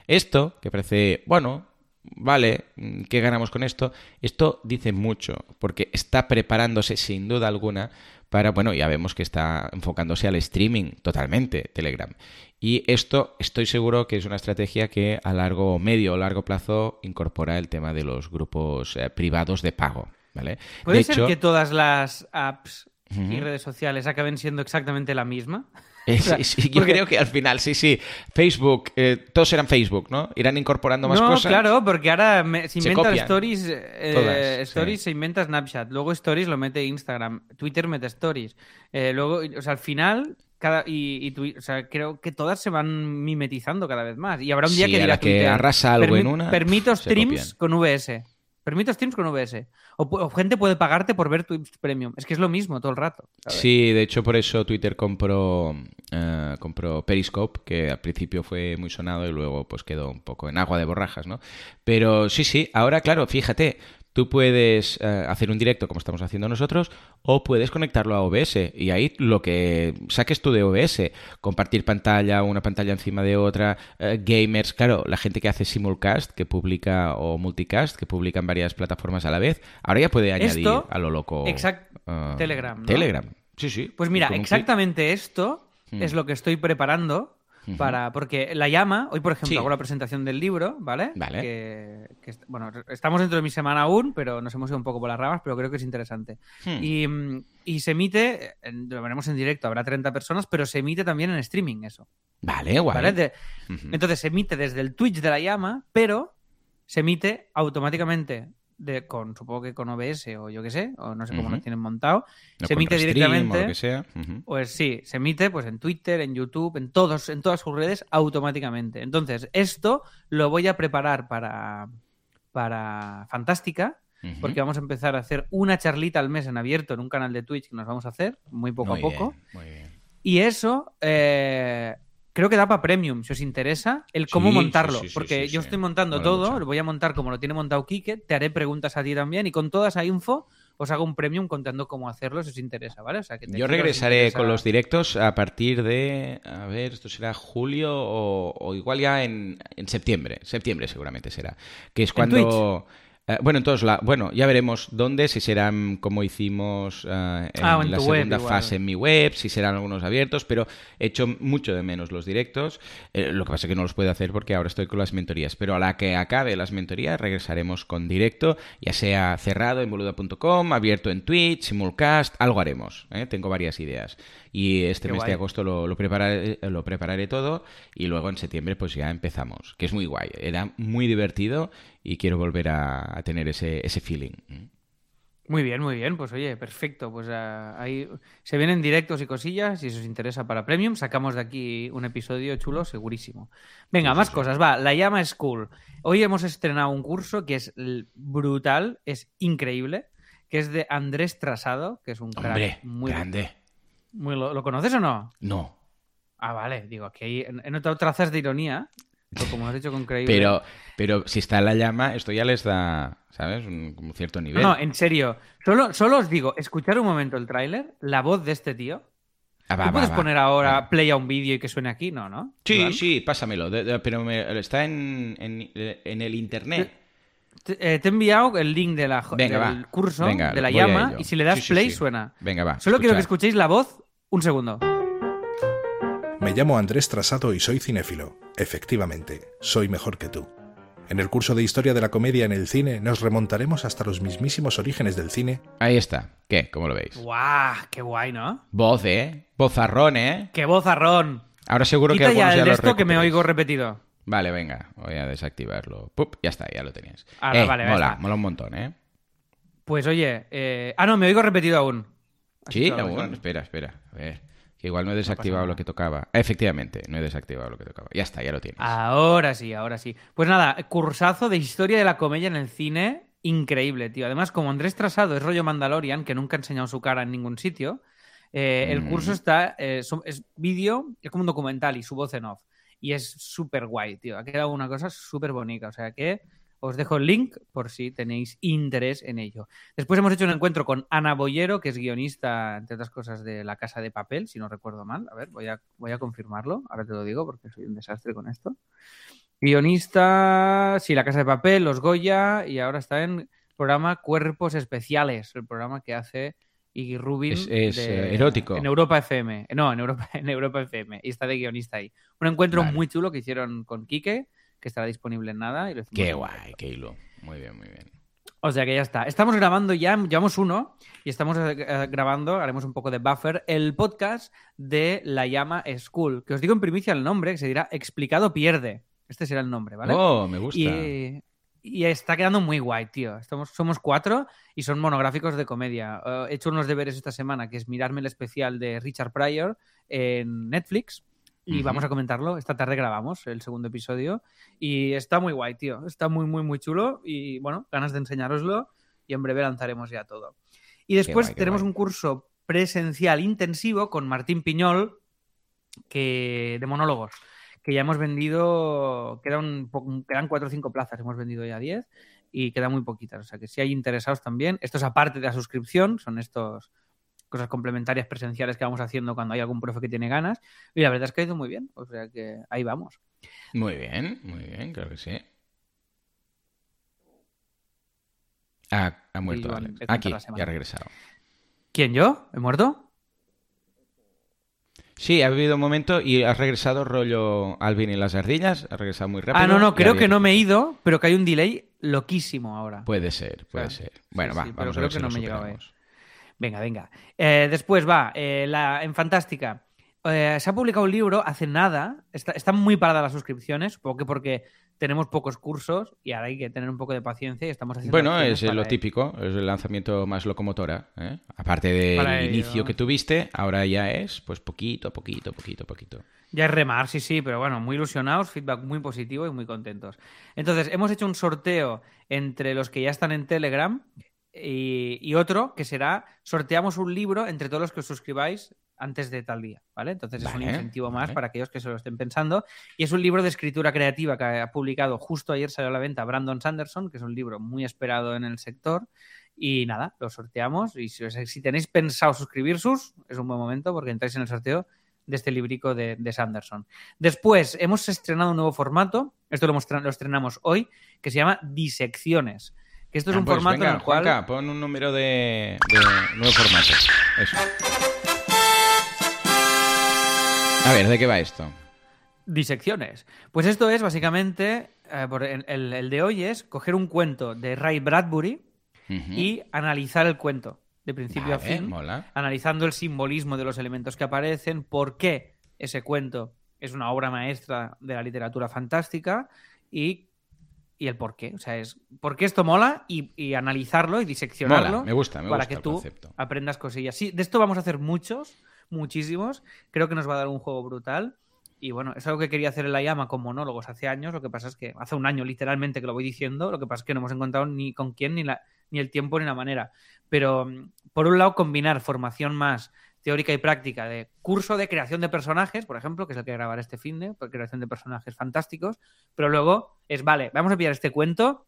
Speaker 2: Esto, que parece, bueno, vale, ¿qué ganamos con esto? Esto dice mucho, porque está preparándose sin duda alguna para, bueno, ya vemos que está enfocándose al streaming totalmente, Telegram. Y esto estoy seguro que es una estrategia que a largo, medio o largo plazo incorpora el tema de los grupos eh, privados de pago, ¿vale?
Speaker 1: ¿Puede
Speaker 2: de
Speaker 1: ser
Speaker 2: hecho,
Speaker 1: que todas las apps y redes sociales acaben siendo exactamente la misma?
Speaker 2: Eh, sí, sí, yo
Speaker 1: porque-
Speaker 2: creo que al final, sí, sí. Facebook, eh, todos eran Facebook, ¿no? Irán incorporando más
Speaker 1: no,
Speaker 2: cosas.
Speaker 1: claro, porque ahora me- se
Speaker 2: Se
Speaker 1: inventa
Speaker 2: copian.
Speaker 1: Stories, eh,
Speaker 2: Todas,
Speaker 1: Stories
Speaker 2: sí.
Speaker 1: se inventa Snapchat, luego Stories lo mete Instagram, Twitter mete Stories, eh, luego, o sea, al final cada y, y Twi- o sea, creo que todas se van mimetizando cada vez más y habrá un día
Speaker 2: Sí,
Speaker 1: que dirá
Speaker 2: que
Speaker 1: Twitter,
Speaker 2: arrasa algo
Speaker 1: "Permi-
Speaker 2: en una,
Speaker 1: permito
Speaker 2: se
Speaker 1: streams
Speaker 2: copian".
Speaker 1: con VS. Permito streams con VS. O, gente puede pagarte por ver Twitch Premium. Es que es lo mismo todo el rato.
Speaker 2: Sí, de hecho por eso Twitter compró, eh, compró Periscope, que al principio fue muy sonado y luego pues quedó un poco en agua de borrajas, ¿no? Pero sí, sí, ahora claro, fíjate, tú puedes eh, hacer un directo como estamos haciendo nosotros o puedes conectarlo a OBS y ahí lo que saques tú de OBS, compartir pantalla, una pantalla encima de otra, eh, gamers, claro, la gente que hace simulcast, que publica o multicast, que publica en varias plataformas a la vez, ahora ya puede añadir
Speaker 1: Esto,
Speaker 2: a lo loco
Speaker 1: exact-
Speaker 2: eh,
Speaker 1: Telegram, ¿no?
Speaker 2: Telegram. Sí, sí.
Speaker 1: Pues mira, exactamente esto
Speaker 2: Hmm.
Speaker 1: es lo que estoy preparando para porque la llama hoy por ejemplo
Speaker 2: Sí.
Speaker 1: hago la presentación del libro vale
Speaker 2: Vale.
Speaker 1: que, bueno estamos dentro de mi semana aún pero nos hemos ido un poco por las ramas pero creo que es interesante
Speaker 2: Hmm.
Speaker 1: y, mm, y se emite lo veremos en directo habrá 30 personas pero se emite también en streaming eso
Speaker 2: Vale, guay.
Speaker 1: ¿vale? De- entonces se emite desde el Twitch de la llama pero se emite automáticamente de, con supongo que con OBS o yo qué sé o no sé cómo
Speaker 2: Ujú.
Speaker 1: lo tienen montado
Speaker 2: No
Speaker 1: se emite directamente
Speaker 2: O lo que sea.
Speaker 1: Pues sí, se emite pues en Twitter, en YouTube, en todos, en todas sus redes automáticamente. Entonces, esto lo voy a preparar para, para Fantástica, porque vamos a empezar a hacer una charlita al mes en abierto en un canal de Twitch que nos vamos a hacer muy poco
Speaker 2: Muy
Speaker 1: a poco.
Speaker 2: muy bien.
Speaker 1: Y eso eh, creo que da para premium, si os interesa, el cómo
Speaker 2: Sí,
Speaker 1: montarlo.
Speaker 2: sí, sí, sí,
Speaker 1: porque yo estoy montando todo,
Speaker 2: mucho.
Speaker 1: lo voy a montar como lo tiene montado Kike, te haré preguntas a ti también y con toda esa info os hago un premium contando cómo hacerlo si os interesa, ¿vale? O sea, que te
Speaker 2: Yo regresaré con los directos a partir de, a ver, esto será julio o, o igual ya en, en septiembre, septiembre seguramente será, que es
Speaker 1: ¿En
Speaker 2: cuando... eh, bueno, entonces, la, bueno, ya veremos dónde, si serán como hicimos eh, en
Speaker 1: Ah, en
Speaker 2: la
Speaker 1: web
Speaker 2: segunda fase en mi web, si serán algunos abiertos, pero he hecho mucho de menos los directos. Eh, lo que pasa es que no los puedo hacer porque ahora estoy con las mentorías, pero a la que acabe las mentorías regresaremos con directo, ya sea cerrado en boluda.com, abierto en Twitch, simulcast, algo haremos. ¿eh? Tengo varias ideas. Y este
Speaker 1: Qué
Speaker 2: mes
Speaker 1: guay.
Speaker 2: de agosto lo, lo prepararé, lo prepararé todo y luego en septiembre pues ya empezamos, que es muy guay. Era muy divertido y quiero volver a, a tener ese, ese feeling.
Speaker 1: Muy bien, muy bien. Pues oye, perfecto. Pues ah, ahí se vienen directos y cosillas. Si os interesa para Premium, sacamos de aquí un episodio chulo, segurísimo. Venga,
Speaker 2: Sí,
Speaker 1: más
Speaker 2: sí.
Speaker 1: cosas. Va, la llama School. Hoy hemos estrenado un curso que es brutal, es increíble, que es de Andrés Trasado, que es un crack
Speaker 2: Hombre,
Speaker 1: muy
Speaker 2: grande.
Speaker 1: muy- ¿lo, lo conoces o no?
Speaker 2: No.
Speaker 1: Ah, vale. Digo, aquí hay- he notado trazas de ironía, pero como has dicho con creíble.
Speaker 2: Pero, pero si está la llama, esto ya les da, ¿sabes? Un, cierto nivel.
Speaker 1: No, no, en serio. Solo, solo os digo, escuchar un momento el tráiler, la voz de este tío.
Speaker 2: Ah, va,
Speaker 1: ¿Tú
Speaker 2: va,
Speaker 1: puedes
Speaker 2: va.
Speaker 1: poner ahora play a un vídeo y que suene aquí? No, ¿no?
Speaker 2: Sí, sí, pásamelo. de- de- pero me- está en, en, en el internet.
Speaker 1: Te, eh, te he enviado el link de la, jo-
Speaker 2: Venga,
Speaker 1: del curso
Speaker 2: Venga,
Speaker 1: de la llama y si le das
Speaker 2: Sí,
Speaker 1: play
Speaker 2: sí.
Speaker 1: suena.
Speaker 2: Venga, va.
Speaker 1: Solo quiero que escuchéis la voz un segundo.
Speaker 4: Me llamo Andrés Trasado y soy cinéfilo. Efectivamente, soy mejor que tú. En el curso de Historia de la Comedia en el cine nos remontaremos hasta los mismísimos orígenes del cine
Speaker 2: Ahí está. ¿Qué? ¿Cómo lo veis?
Speaker 1: ¡Guau! ¡Qué guay, ¿no?
Speaker 2: Voz, ¿eh? Vozarrón, ¿eh?
Speaker 1: ¡Qué vozarrón!
Speaker 2: Ahora seguro que
Speaker 1: Quita ya
Speaker 2: algunos
Speaker 1: el
Speaker 2: ya
Speaker 1: de esto que me oigo repetido.
Speaker 2: Vale, venga, voy a desactivarlo. Pup, ya está, ya lo tenías.
Speaker 1: Ahora,
Speaker 2: Eh,
Speaker 1: vale, ya
Speaker 2: mola,
Speaker 1: está.
Speaker 2: mola un montón, ¿eh?
Speaker 1: Pues oye, eh, ah, no, me oigo repetido aún. Así
Speaker 2: Sí,
Speaker 1: que
Speaker 2: aún.
Speaker 1: bueno.
Speaker 2: Espera, espera. A ver, que igual no he desactivado lo que tocaba. Efectivamente, no he desactivado lo que tocaba. Ya está, ya lo tienes.
Speaker 1: Ahora sí, ahora sí. Pues nada, cursazo de historia de la comedia en el cine. Increíble, tío. Además, como Andrés Trasado es rollo Mandalorian, que nunca ha enseñado su cara en ningún sitio, eh, el
Speaker 2: Mm.
Speaker 1: curso está. eh, es vídeo, es como un documental y su voz en off. Y es súper guay, tío. Ha quedado una cosa súper bonita. O sea que os dejo el link por si tenéis interés en ello. Después hemos hecho un encuentro con Ana Boyero, que es guionista, entre otras cosas, de La Casa de Papel, si no recuerdo mal. A ver, voy a, voy a confirmarlo. Ahora te lo digo porque soy un desastre con esto. Guionista, sí, La Casa de Papel, Los Goya, y ahora está en el programa Cuerpos Especiales, el programa que hace Iggy Rubin.
Speaker 2: Es- es, eh, erótico.
Speaker 1: En Europa FM. No, en Europa, en Europa FM. Y está de guionista ahí. Un encuentro
Speaker 2: Vale.
Speaker 1: muy chulo que hicieron con Quique, que estará disponible en nada. Y lo hicimos
Speaker 2: Qué guay, qué hilo. Muy bien, muy bien.
Speaker 1: O sea que ya está. Estamos grabando ya, llevamos uno, y estamos eh, grabando, haremos un poco de buffer, el podcast de La Llama School. Que os digo en primicia el nombre, que se dirá Explicado Pierde. Este será el nombre, ¿vale?
Speaker 2: Oh, me gusta.
Speaker 1: Y, y está quedando muy guay, tío. Estamos, somos cuatro y son monográficos de comedia. Eh, he hecho unos deberes esta semana, que es mirarme el especial de Richard Pryor en Netflix. Y vamos a comentarlo. Esta tarde grabamos el segundo episodio. Y está muy guay, tío. Está muy, muy, muy chulo. Y bueno, ganas de enseñároslo. Y en breve lanzaremos ya todo. Y después
Speaker 2: guay,
Speaker 1: tenemos
Speaker 2: guay.
Speaker 1: un curso presencial intensivo con Martín Piñol que, de monólogos que ya hemos vendido, quedan, quedan 4 o 5 plazas, hemos vendido ya 10 y quedan muy poquitas. O sea que si hay interesados también, esto es aparte de la suscripción, son estos cosas complementarias presenciales que vamos haciendo cuando hay algún profe que tiene ganas. Y la verdad es que ha ido muy bien, o sea que ahí vamos.
Speaker 2: Muy bien, muy bien, claro que sí. Ah, ha muerto Alex. Aquí, ya ha regresado.
Speaker 1: ¿Quién yo? ¿He muerto?
Speaker 2: Sí, ha habido un momento y has regresado rollo Alvin y las ardillas. Ha regresado muy rápido.
Speaker 1: ah, no, no, creo
Speaker 2: había-
Speaker 1: que no me he ido, pero que hay un delay loquísimo ahora.
Speaker 2: Puede ser, puede
Speaker 1: O sea,
Speaker 2: ser. Bueno,
Speaker 1: sí,
Speaker 2: va,
Speaker 1: sí, pero
Speaker 2: vamos a
Speaker 1: creo
Speaker 2: ver
Speaker 1: que
Speaker 2: si
Speaker 1: no
Speaker 2: lo
Speaker 1: me he llegado a
Speaker 2: superamos.
Speaker 1: Venga, venga. Eh, después va, eh, la, en Fantástica. eh, se ha publicado un libro hace nada. Está- están muy paradas las suscripciones, supongo que porque tenemos pocos cursos y ahora hay que tener un poco de paciencia y estamos haciendo.
Speaker 2: Bueno, es
Speaker 1: para
Speaker 2: lo típico, es el lanzamiento más locomotora. ¿eh? Aparte del inicio que tuviste, ahora ya es pues poquito, poquito, poquito, poquito.
Speaker 1: Ya es remar, sí, sí, pero bueno, muy ilusionados, feedback muy positivo y muy contentos. Entonces, hemos hecho un sorteo entre los que ya están en Telegram y, y otro que será, sorteamos un libro entre todos los que os suscribáis antes de tal día, ¿vale? Entonces es un incentivo más
Speaker 2: vale.
Speaker 1: para aquellos que se lo estén pensando. Y es un libro de escritura creativa que ha publicado justo ayer, salió a la venta Brandon Sanderson, que es un libro muy esperado en el sector. Y nada, lo sorteamos. Y si, os- si tenéis pensado suscribiros, es un buen momento porque entráis en el sorteo de este librico de, de Sanderson. Después, hemos estrenado un nuevo formato, esto lo estrenamos hoy, que se llama Disecciones. Que esto es
Speaker 2: Ah,
Speaker 1: un
Speaker 2: pues
Speaker 1: formato
Speaker 2: venga,
Speaker 1: en el cual...
Speaker 2: Juanca, pon un número de, de nuevo formato. Eso. A ver, ¿de qué va esto?
Speaker 1: Disecciones. Pues esto es básicamente, eh, por el, el- el de hoy es coger un cuento de Ray Bradbury y analizar el cuento de principio a fin,
Speaker 2: mola.
Speaker 1: analizando el simbolismo de los elementos que aparecen, por qué ese cuento es una obra maestra de la literatura fantástica y, y el por qué. O sea, es por qué esto mola y, y analizarlo y diseccionarlo
Speaker 2: Mola, me gusta, me
Speaker 1: para
Speaker 2: gusta
Speaker 1: que
Speaker 2: el
Speaker 1: tú
Speaker 2: concepto.
Speaker 1: aprendas cosillas. Sí, de esto vamos a hacer muchos, muchísimos. Creo que nos va a dar un juego brutal. Y bueno, es algo que quería hacer en la llama con monólogos hace años. Lo que pasa es que hace un año literalmente que lo voy diciendo. Lo que pasa es que no hemos encontrado ni con quién, ni, la, ni el tiempo, ni la manera. Pero mm, por un lado, combinar formación más teórica y práctica de curso de creación de personajes, por ejemplo, que es el que grabaré este fin de creación de personajes fantásticos. Pero luego es, vale, vamos a pillar este cuento,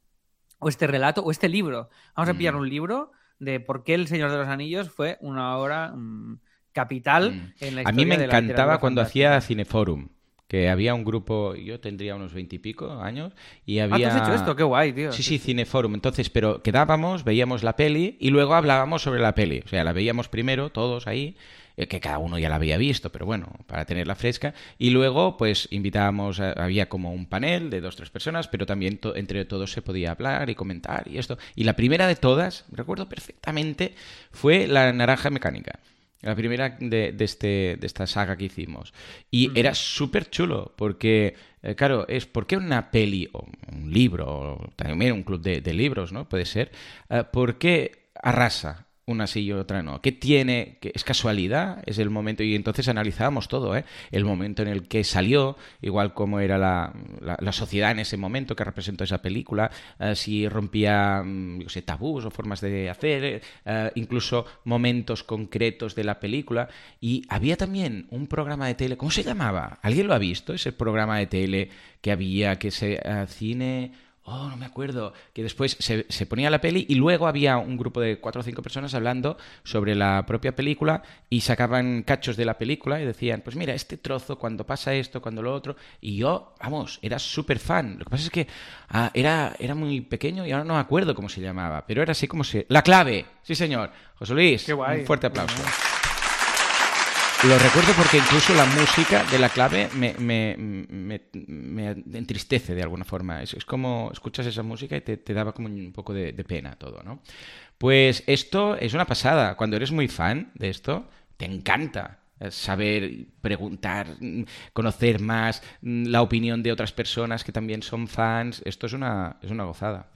Speaker 1: o este relato, o este libro. Vamos a pillar
Speaker 2: Mm.
Speaker 1: un libro de por qué El Señor de los Anillos fue una obra mm, capital
Speaker 2: Mm.
Speaker 1: en la
Speaker 2: A mí
Speaker 1: historia
Speaker 2: me
Speaker 1: de la
Speaker 2: encantaba cuando
Speaker 1: fantástica.
Speaker 2: hacía Cineforum, que había un grupo, yo tendría unos veintipico años, y
Speaker 1: Ah, ¿tú
Speaker 2: había...
Speaker 1: has hecho esto? Qué guay, tío.
Speaker 2: Sí, sí, Cineforum. Entonces, pero quedábamos, veíamos la peli y luego hablábamos sobre la peli. O sea, la veíamos primero, todos ahí, eh, que cada uno ya la había visto, pero bueno, para tenerla fresca. Y luego, pues invitábamos, a- había como un panel de dos, tres personas, pero también to- entre todos se podía hablar y comentar y esto. Y la primera de todas, recuerdo perfectamente, fue la naranja mecánica. La primera de, de este, de esta saga que hicimos. Y era súper chulo, porque, eh, claro, es ¿por qué una peli o un libro, o también un club de, de libros, ¿no? Puede ser. eh, ¿Por qué arrasa una sí y otra no? ¿Qué tiene? ¿Qué- ¿Es casualidad? Es el momento. Y entonces analizábamos todo, ¿eh? El momento en el que salió, igual como era la, la- sociedad en ese momento que representó esa película, eh, si rompía, mm, yo sé, tabús o formas de hacer, eh, incluso momentos concretos de la película. Y había también un programa de tele, ¿cómo se llamaba? ¿Alguien lo ha visto? Ese programa de tele que había, que se eh, cine... Oh, no me acuerdo. Que después se, se ponía la peli y luego había un grupo de cuatro o cinco personas hablando sobre la propia película y sacaban cachos de la película y decían, pues mira, este trozo, cuando pasa esto, cuando lo otro. Y yo, vamos, era súper fan. Lo que pasa es que ah, era, era muy pequeño y ahora no me acuerdo cómo se llamaba, pero era así como se... La clave, sí señor. José Luis,
Speaker 1: Qué guay.
Speaker 2: un fuerte aplauso. Lo recuerdo porque incluso la música de la clave me, me- me- me entristece de alguna forma. Es, es como escuchas esa música y te, te daba como un poco de, de pena todo, ¿no? Pues esto es una pasada. Cuando eres muy fan de esto, te encanta eh, saber, preguntar, conocer más mm, la opinión de otras personas que también son fans. Esto es una, es una gozada.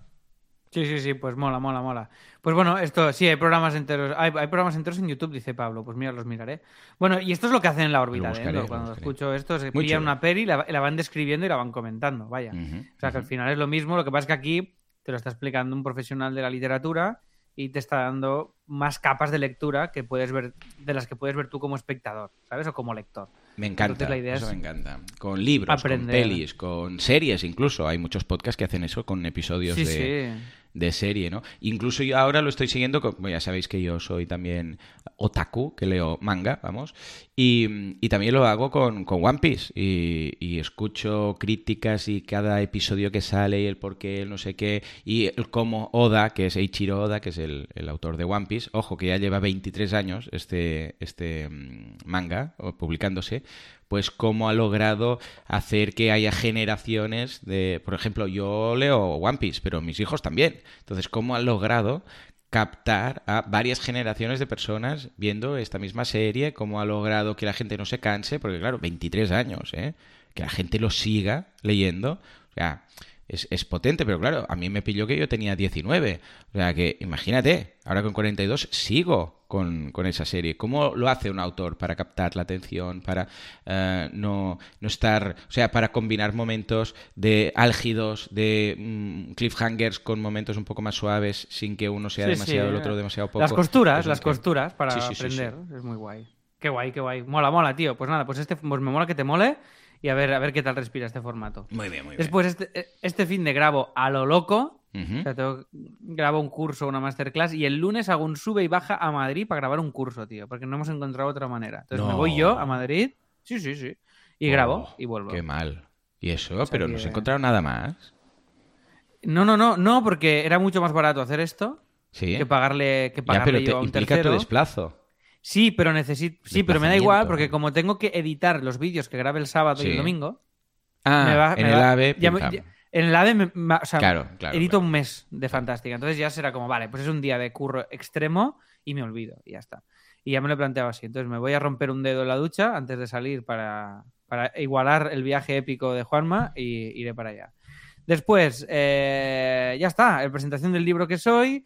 Speaker 1: Sí, sí, sí, pues mola, mola, mola. Pues bueno, esto sí, hay programas enteros, hay, hay programas enteros en YouTube, dice Pablo, pues mira, los miraré. Bueno, y esto es lo que hacen en la órbita
Speaker 2: buscaré, lo
Speaker 1: Cuando escucho esto, se pillan una peli, la, la van describiendo y la van comentando, vaya. O sea que al final es lo mismo, lo que pasa es que aquí te lo está explicando un profesional de la literatura y te está dando más capas de lectura que puedes ver, de las que puedes ver tú como espectador, ¿sabes? O como lector.
Speaker 2: Me encanta,
Speaker 1: Entonces, la idea
Speaker 2: eso
Speaker 1: es
Speaker 2: me encanta. Con libros,
Speaker 1: aprender.
Speaker 2: con pelis, con series incluso. Hay muchos podcasts que hacen eso con episodios
Speaker 1: Sí,
Speaker 2: de,
Speaker 1: sí.
Speaker 2: De serie, ¿no? Incluso yo ahora lo estoy siguiendo, bueno, ya sabéis que yo soy también otaku, que leo manga, vamos, y, y también lo hago con, con One Piece, y, y escucho críticas y cada episodio que sale y el por qué, el no sé qué, y el cómo Oda, que es Eiichiro Oda, que es el, el autor de One Piece, ojo, que ya lleva 23 años este, este mm, manga publicándose, pues cómo ha logrado hacer que haya generaciones de, por ejemplo, yo leo One Piece, pero mis hijos también. Entonces, cómo ha logrado captar a varias generaciones de personas viendo esta misma serie, cómo ha logrado que la gente no se canse, porque claro, 23 años, ¿eh? que la gente lo siga leyendo. O sea, es, es, potente, pero claro, a mí me pilló que yo tenía 19. O sea que imagínate, ahora con 42 sigo con, con esa serie. ¿Cómo lo hace un autor para captar la atención, para uh, no, no, estar, o sea, para combinar momentos de álgidos, de mm, cliffhangers con momentos un poco más suaves, sin que uno sea
Speaker 1: Sí,
Speaker 2: demasiado,
Speaker 1: sí,
Speaker 2: el otro demasiado poco?
Speaker 1: Las costuras, las costuras para
Speaker 2: sí,
Speaker 1: aprender. Es muy guay. Qué guay, qué guay. Mola, mola, tío. Pues nada, pues este pues me mola que te mole y a ver, a ver qué tal respira este formato.
Speaker 2: Muy bien, muy bien.
Speaker 1: Después, este, este fin de grabo a lo loco.
Speaker 2: Ujú.
Speaker 1: O sea, tengo- grabo un curso, una masterclass y el lunes hago un sube y baja a Madrid para grabar un curso, tío, porque no hemos encontrado otra manera. Entonces me voy yo a Madrid, sí, sí, sí, y grabo
Speaker 2: Oh,
Speaker 1: y vuelvo.
Speaker 2: Qué mal. ¿Y eso?
Speaker 1: sea
Speaker 2: Pero no se encontraron nada más.
Speaker 1: No, no, no, no, porque era mucho más barato hacer esto
Speaker 2: Sí.
Speaker 1: que pagarle, que
Speaker 2: ya,
Speaker 1: pagarle
Speaker 2: pero
Speaker 1: yo
Speaker 2: te
Speaker 1: a un
Speaker 2: implica tu
Speaker 1: tercero.
Speaker 2: desplazo.
Speaker 1: Sí, pero necesito, sí, pero me da igual porque como tengo que editar los vídeos que grabe el sábado y el domingo,
Speaker 2: Ah,
Speaker 1: me va-
Speaker 2: en
Speaker 1: me
Speaker 2: el
Speaker 1: va-
Speaker 2: AVE.
Speaker 1: ya ya- en el AVE,
Speaker 2: Claro, claro,
Speaker 1: edito
Speaker 2: claro.
Speaker 1: un mes de fantástica. Entonces ya será como, vale, pues es un día de curro extremo y me olvido y ya está. Y ya me lo he planteado así. Entonces me voy a romper un dedo en la ducha antes de salir para, para igualar el viaje épico de Juanma y iré para allá. Después, eh, ya está, la presentación del libro que soy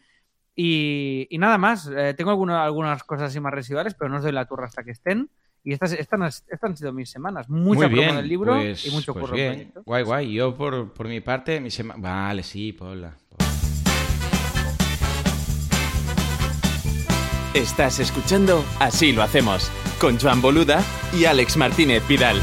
Speaker 1: y, y nada más. Eh, tengo alguna- algunas cosas así más residuales, pero no os doy la turra hasta que estén. Y estas, estas, estas han sido mis semanas. Mucha
Speaker 2: Muy
Speaker 1: promo
Speaker 2: bien,
Speaker 1: del libro
Speaker 2: pues,
Speaker 1: y mucho
Speaker 2: pues
Speaker 1: curro en
Speaker 2: bien. Guay, guay. Yo por, por mi parte, mi semana... Vale, sí, Paula.
Speaker 5: Estás escuchando Así lo hacemos con Joan Boluda y Alex Martínez Vidal.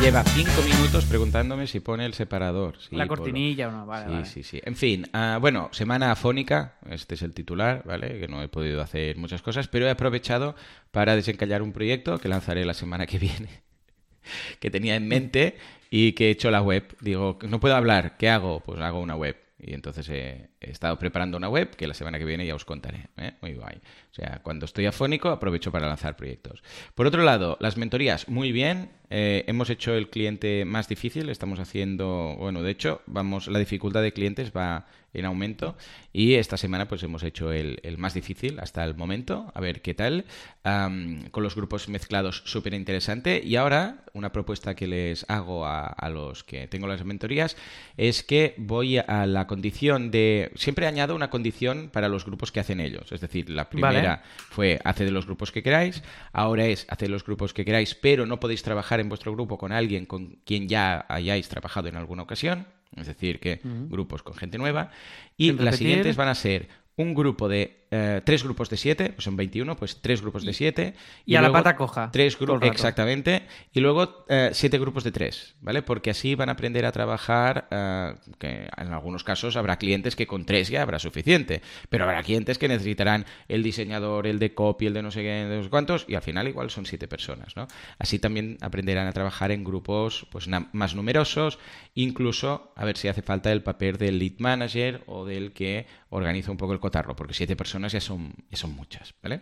Speaker 2: Lleva cinco minutos preguntándome si pone el separador. Sí,
Speaker 1: la cortinilla o no, vale,
Speaker 2: sí,
Speaker 1: vale.
Speaker 2: sí, sí. En fin, ah, bueno, semana afónica, este es el titular, ¿vale? Que no he podido hacer muchas cosas, pero he aprovechado para desencallar un proyecto que lanzaré la semana que viene, que tenía en mente y que he hecho la web. Digo, no puedo hablar, ¿qué hago? Pues hago una web. Y entonces he, he estado preparando una web que la semana que viene ya os contaré. ¿eh? Muy guay. O sea, cuando estoy afónico aprovecho para lanzar proyectos. Por otro lado, las mentorías, muy bien. Eh, hemos hecho el cliente más difícil. Estamos haciendo, bueno, de hecho, vamos, la dificultad de clientes va en aumento. Y esta semana pues hemos hecho el, más difícil hasta el momento. A ver qué tal. Con los grupos mezclados, súper interesante. Y ahora, una propuesta que les hago a los que tengo las mentorías es que voy a la condición de... Siempre añado una condición para los grupos que hacen ellos. Es decir, la primera
Speaker 1: Vale.
Speaker 2: fue hace de los grupos que queráis. Ahora es hace de los grupos que queráis, pero no podéis trabajar en vuestro grupo con alguien con quien ya hayáis trabajado en alguna ocasión. Es decir, que grupos con gente nueva. Y las siguientes van a ser un grupo de... eh, tres grupos de siete, pues son 21, pues tres grupos de siete.
Speaker 1: y a la pata coja,
Speaker 2: Tres grupos, exactamente. Y luego eh, siete grupos de tres, ¿vale? Porque así van a aprender a trabajar, eh, que en algunos casos habrá clientes que con tres ya habrá suficiente, pero habrá clientes que necesitarán el diseñador, el de copy, el de no sé qué, de no sé cuántos, y al final igual son siete personas, ¿no? Así también aprenderán a trabajar en grupos pues más numerosos, incluso a ver si hace falta el papel del lead manager o del que organiza un poco el cotarro, porque siete personas ya son, ya son muchas, ¿vale?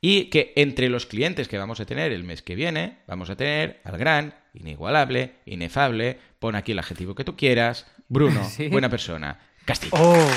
Speaker 2: Y que entre los clientes que vamos a tener el mes que viene, vamos a tener al gran, inigualable, inefable, pon aquí el adjetivo que tú quieras, Bruno,
Speaker 1: Sí.
Speaker 2: buena persona, Castillo.
Speaker 1: Oh, oh.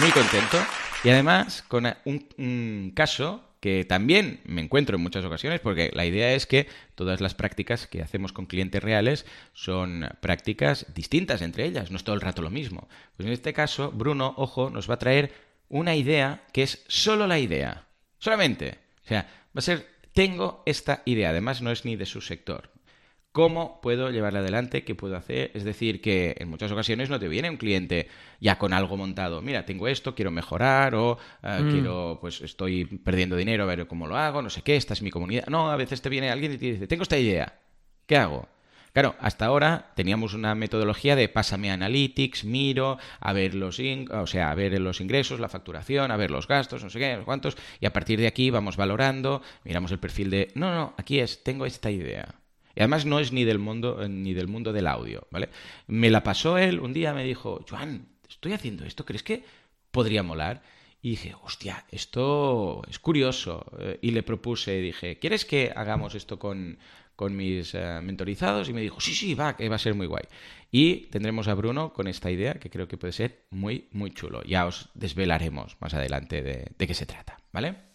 Speaker 2: Muy contento. Y además con un, un caso que también me encuentro en muchas ocasiones, porque la idea es que todas las prácticas que hacemos con clientes reales son prácticas distintas entre ellas, no es todo el rato lo mismo. Pues en este caso, Bruno, ojo, nos va a traer una idea que es solo la idea, solamente. O sea, va a ser, tengo esta idea, además no es ni de su sector. ¿Cómo puedo llevarla adelante? ¿Qué puedo hacer? Es decir, que en muchas ocasiones no te viene un cliente ya con algo montado. Mira, tengo esto, quiero mejorar o eh,
Speaker 1: Mm.
Speaker 2: quiero, pues estoy perdiendo dinero, a ver cómo lo hago, no sé qué, esta es mi comunidad. No, a veces te viene alguien y te dice, tengo esta idea, ¿qué hago? Claro, hasta ahora teníamos una metodología de pásame analytics, miro, a ver los in- o sea, a ver los ingresos, la facturación, a ver los gastos, no sé qué, no sé cuántos, y a partir de aquí vamos valorando, miramos el perfil de, no, no, aquí es, tengo esta idea. Y además no es ni del mundo eh, ni del mundo del audio, ¿vale? Me la pasó él un día, me dijo, Joan, estoy haciendo esto, ¿crees que podría molar? Y dije, hostia, esto es curioso. Eh, Y le propuse, dije, ¿quieres que hagamos esto con, con mis eh, mentorizados? Y me dijo, sí, sí, va, que va a ser muy guay. Y tendremos a Bruno con esta idea que creo que puede ser muy, muy chulo. Ya os desvelaremos más adelante de, de qué se trata, ¿vale?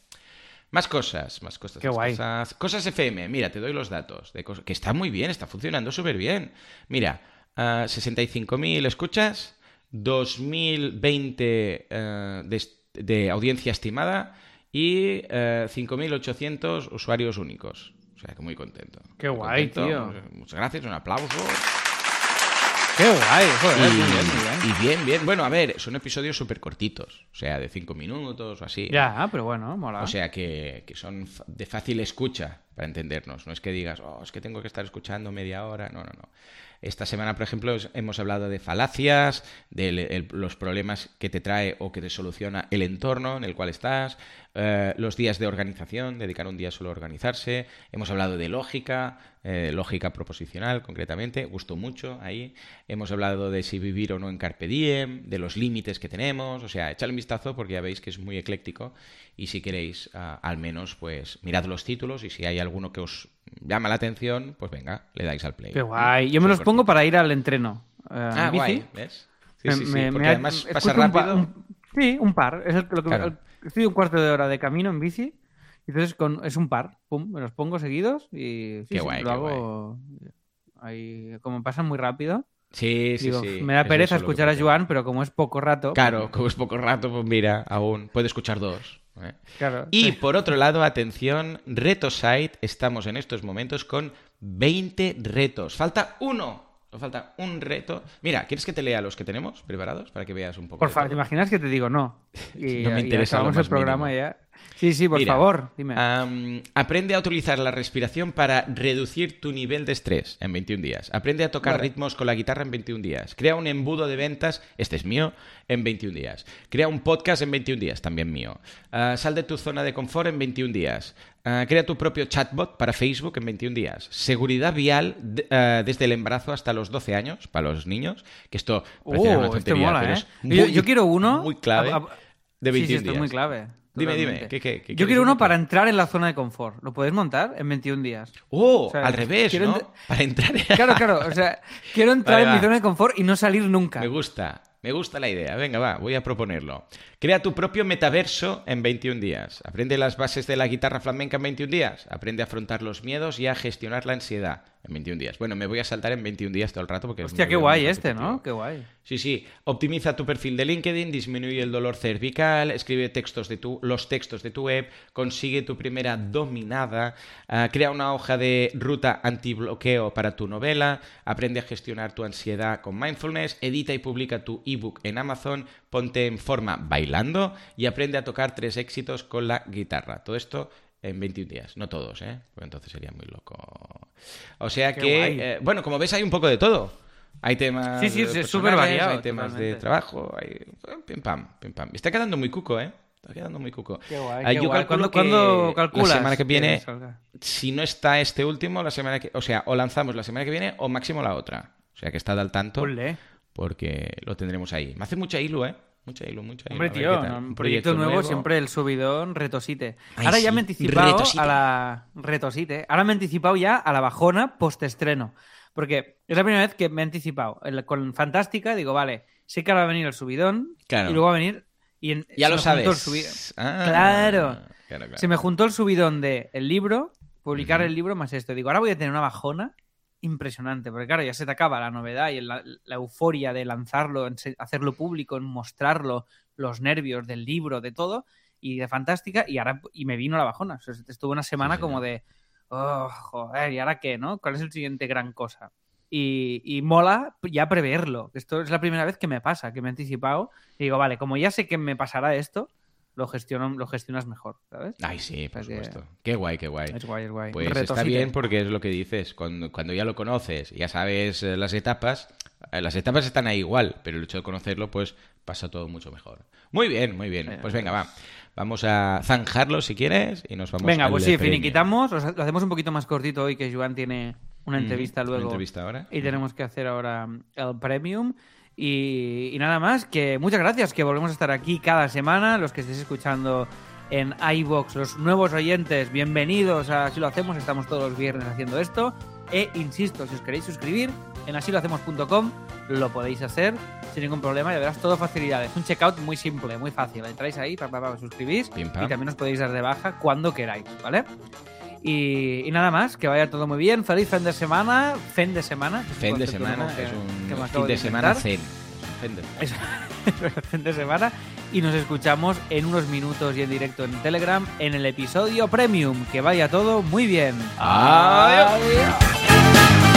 Speaker 2: Más cosas, más cosas.
Speaker 1: Qué
Speaker 2: más
Speaker 1: guay.
Speaker 2: Cosas. Cosas FM, mira, te doy los datos. De cosas, que está muy bien, está funcionando súper bien. Mira, ah, 65.000 escuchas, 2.020 eh, de, de audiencia estimada y eh, 5.800 usuarios únicos. O sea que muy contento.
Speaker 1: Qué
Speaker 2: Muy
Speaker 1: guay,
Speaker 2: contento.
Speaker 1: tío.
Speaker 2: Muchas gracias, un aplauso.
Speaker 1: Qué guay, joder,
Speaker 2: y,
Speaker 1: muy bien, muy bien.
Speaker 2: y bien, bien. Bueno, a ver, son episodios súper cortitos. O sea, de 5 minutos o así.
Speaker 1: Ya, pero bueno, mola.
Speaker 2: O sea que, que son de fácil escucha para entendernos. No es que digas, oh, es que tengo que estar escuchando media hora. No, no, no. Esta semana, por ejemplo, hemos hablado de falacias, de los problemas que te trae o que te soluciona el entorno en el cual estás, eh, los días de organización, dedicar un día solo a organizarse. Hemos hablado de lógica, eh, lógica proposicional concretamente, gustó mucho ahí. Hemos hablado de si vivir o no en Carpe Diem, de los límites que tenemos. O sea, echadle un vistazo porque ya veis que es muy ecléctico y si queréis, ah, al menos, pues mirad los títulos y si hay alguno que os llama la atención, pues venga, le dais al play.
Speaker 1: Qué guay. Yo me los pongo para ir al entreno. eh,
Speaker 2: Ah,
Speaker 1: bici.
Speaker 2: guay, ¿ves? Sí,
Speaker 1: Me-
Speaker 2: sí, sí,
Speaker 1: me-
Speaker 2: porque
Speaker 1: me-
Speaker 2: además pasa
Speaker 1: un
Speaker 2: rápido.
Speaker 1: un- sí, un par. Es el- lo que-
Speaker 2: Claro.
Speaker 1: el- estoy un cuarto de hora de camino en bici. y Entonces con, es un par. Pum, me los pongo seguidos y sí,
Speaker 2: Qué
Speaker 1: sí,
Speaker 2: guay,
Speaker 1: lo
Speaker 2: qué
Speaker 1: hago. Ahí, como pasan muy rápido.
Speaker 2: Sí, sí,
Speaker 1: digo,
Speaker 2: sí.
Speaker 1: me da pereza escuchar a
Speaker 2: pasa.
Speaker 1: Joan, pero como es poco rato.
Speaker 2: Claro, como es poco rato, pues mira, aún puede escuchar dos. ¿Eh?
Speaker 1: claro,
Speaker 2: Y
Speaker 1: sí.
Speaker 2: por otro lado, atención, RetoSite, estamos en estos momentos con 20 retos. Falta uno. Nos falta un reto. Mira, ¿quieres que te lea los que tenemos preparados para que veas un poco?
Speaker 1: Por favor? ¿te imaginas que te digo no? Y,
Speaker 2: No me interesa más
Speaker 1: el programa
Speaker 2: mínimo.
Speaker 1: ya. Sí, sí, por
Speaker 2: Mira,
Speaker 1: favor, dime.
Speaker 2: aprende a utilizar la respiración para reducir tu nivel de estrés en 21 días. Aprende a tocar
Speaker 1: Vale.
Speaker 2: ritmos con la guitarra en 21 días. Crea un embudo de ventas, este es mío, en 21 días. Crea un podcast en 21 días, también mío. Ah, sal de tu zona de confort en 21 días. Ah, crea tu propio chatbot para Facebook en 21 días. Seguridad vial de- ah, desde el embarazo hasta los 12 años, para los niños, que esto parecerá una
Speaker 1: Oh, este
Speaker 2: tontería,
Speaker 1: mola,
Speaker 2: pero
Speaker 1: ¿eh?
Speaker 2: es
Speaker 1: Yo,
Speaker 2: muy-
Speaker 1: yo quiero uno.
Speaker 2: Muy clave.
Speaker 1: a- a-
Speaker 2: de
Speaker 1: Sí,
Speaker 2: 21
Speaker 1: sí, esto es
Speaker 2: días.
Speaker 1: muy clave.
Speaker 2: Dime, dime. ¿qué- qué- qué
Speaker 1: Yo quiero uno para entrar en la zona de confort. ¿Lo podéis montar en 21 días?
Speaker 2: Oh,
Speaker 1: O sea,
Speaker 2: al revés, ¿no? Para entrar.
Speaker 1: Claro, claro. O sea, quiero entrar
Speaker 2: Vale,
Speaker 1: en
Speaker 2: va.
Speaker 1: mi zona de confort y no salir nunca.
Speaker 2: Me gusta, me gusta la idea. Venga, va, voy a proponerlo. Crea tu propio metaverso en 21 días. Aprende las bases de la guitarra flamenca en 21 días. Aprende a afrontar los miedos y a gestionar la ansiedad en 21 días. Bueno, me voy a saltar en 21 días todo el rato porque
Speaker 1: Hostia, qué guay este. ¿no? Qué guay.
Speaker 2: Sí, sí. Optimiza tu perfil de LinkedIn, disminuye el dolor cervical, escribe textos de tu, los textos de tu web, consigue tu primera dominada, ah, crea una hoja de ruta antibloqueo para tu novela, aprende a gestionar tu ansiedad con mindfulness, edita y publica tu ebook en Amazon, ponte en forma bailando y aprende a tocar tres éxitos con la guitarra. Todo esto en 21 días, no todos, ¿eh? Porque entonces sería muy loco. O sea
Speaker 1: Qué
Speaker 2: que, eh, bueno, como ves hay un poco de todo. Hay temas
Speaker 1: Sí, sí,
Speaker 2: eh,
Speaker 1: es súper variado,
Speaker 2: hay temas de trabajo, hay eh, pim pam, pim pam. Está quedando muy cuco, ¿eh? Está quedando muy cuco.
Speaker 1: Qué guay.
Speaker 2: Ah,
Speaker 1: qué
Speaker 2: yo
Speaker 1: guay.
Speaker 2: calculo
Speaker 1: ¿Cuándo, cuándo calculas?
Speaker 2: la semana que viene, si no está este último, la semana que, o sea, o lanzamos la semana que viene o máximo la otra. O sea, que está al tanto
Speaker 1: Ponle.
Speaker 2: porque lo tendremos ahí. Me hace mucha ilu, ¿eh? Mucha ilu, mucha ilu.
Speaker 1: Hombre,
Speaker 2: ver
Speaker 1: tío, un proyecto, nuevo, siempre el subidón retosite.
Speaker 2: Ay,
Speaker 1: Ahora
Speaker 2: sí,
Speaker 1: ya me he anticipado
Speaker 2: retosite.
Speaker 1: a la retosite. Ahora me he anticipado ya a la bajona post-estreno. Porque es la primera vez que me he anticipado. Con Fantástica digo, vale, sé que ahora va a venir el subidón
Speaker 2: Claro.
Speaker 1: y luego va a venir... Y en-
Speaker 2: Ya lo sabes.
Speaker 1: subi-
Speaker 2: Ah,
Speaker 1: Claro.
Speaker 2: claro, claro.
Speaker 1: Se me juntó el subidón de el libro, publicar el libro más esto. Digo, ahora voy a tener una bajona impresionante, porque claro, ya se te acaba la novedad y la, la euforia de lanzarlo, en hacerlo público, en mostrarlo, los nervios del libro, de todo, y de fantástica, y ahora y me vino la bajona. O sea, estuve una semana
Speaker 2: sí.
Speaker 1: como de, oh, joder, ¿y ahora qué, no? ¿Cuál es el siguiente gran cosa? Y, y mola ya preverlo. Esto es la primera vez que me pasa, que me he anticipado. Y digo, vale, como ya sé que me pasará esto, lo, gestiono, lo gestionas mejor, ¿sabes?
Speaker 2: Ay, sí, por
Speaker 1: O sea que-
Speaker 2: supuesto. Qué guay, qué guay.
Speaker 1: Es guay, es guay.
Speaker 2: Pues está bien porque es lo que dices, cuando, cuando ya lo conoces, ya sabes eh, las etapas, eh, las etapas están ahí igual, pero el hecho de conocerlo, pues pasa todo mucho mejor. Muy bien, muy bien. Pues venga, va. Vamos a zanjarlo si quieres y nos vamos
Speaker 1: Venga,
Speaker 2: al
Speaker 1: pues sí, finiquitamos. lo hacemos un poquito más cortito hoy que Joan tiene una
Speaker 2: Mm,
Speaker 1: entrevista
Speaker 2: una
Speaker 1: luego.
Speaker 2: entrevista ahora.
Speaker 1: Y tenemos que hacer ahora el premium. Y, y nada más, que muchas gracias, que volvemos a estar aquí cada semana, los que estéis escuchando en iBox, los nuevos oyentes, bienvenidos a Así lo hacemos, estamos todos los viernes haciendo esto. E insisto, si os queréis suscribir en asilohacemos.com, lo podéis hacer sin ningún problema, ya verás todo facilidades. Un checkout muy simple, muy fácil. Entráis ahí, pa, pa, pa, suscribís
Speaker 2: Pim,
Speaker 1: y también os podéis dar de baja cuando queráis, ¿vale? Y, y nada más, que vaya todo muy bien. Feliz fin de semana. Fin de semana.
Speaker 2: Fin de semana
Speaker 1: que-
Speaker 2: es un
Speaker 1: que me acabo
Speaker 2: fin de semana zen. Fin de-
Speaker 1: Eso, fin de semana. Y nos escuchamos en unos minutos y en directo en Telegram en el episodio Premium. Que vaya todo muy bien.
Speaker 2: Adiós.
Speaker 1: Adiós.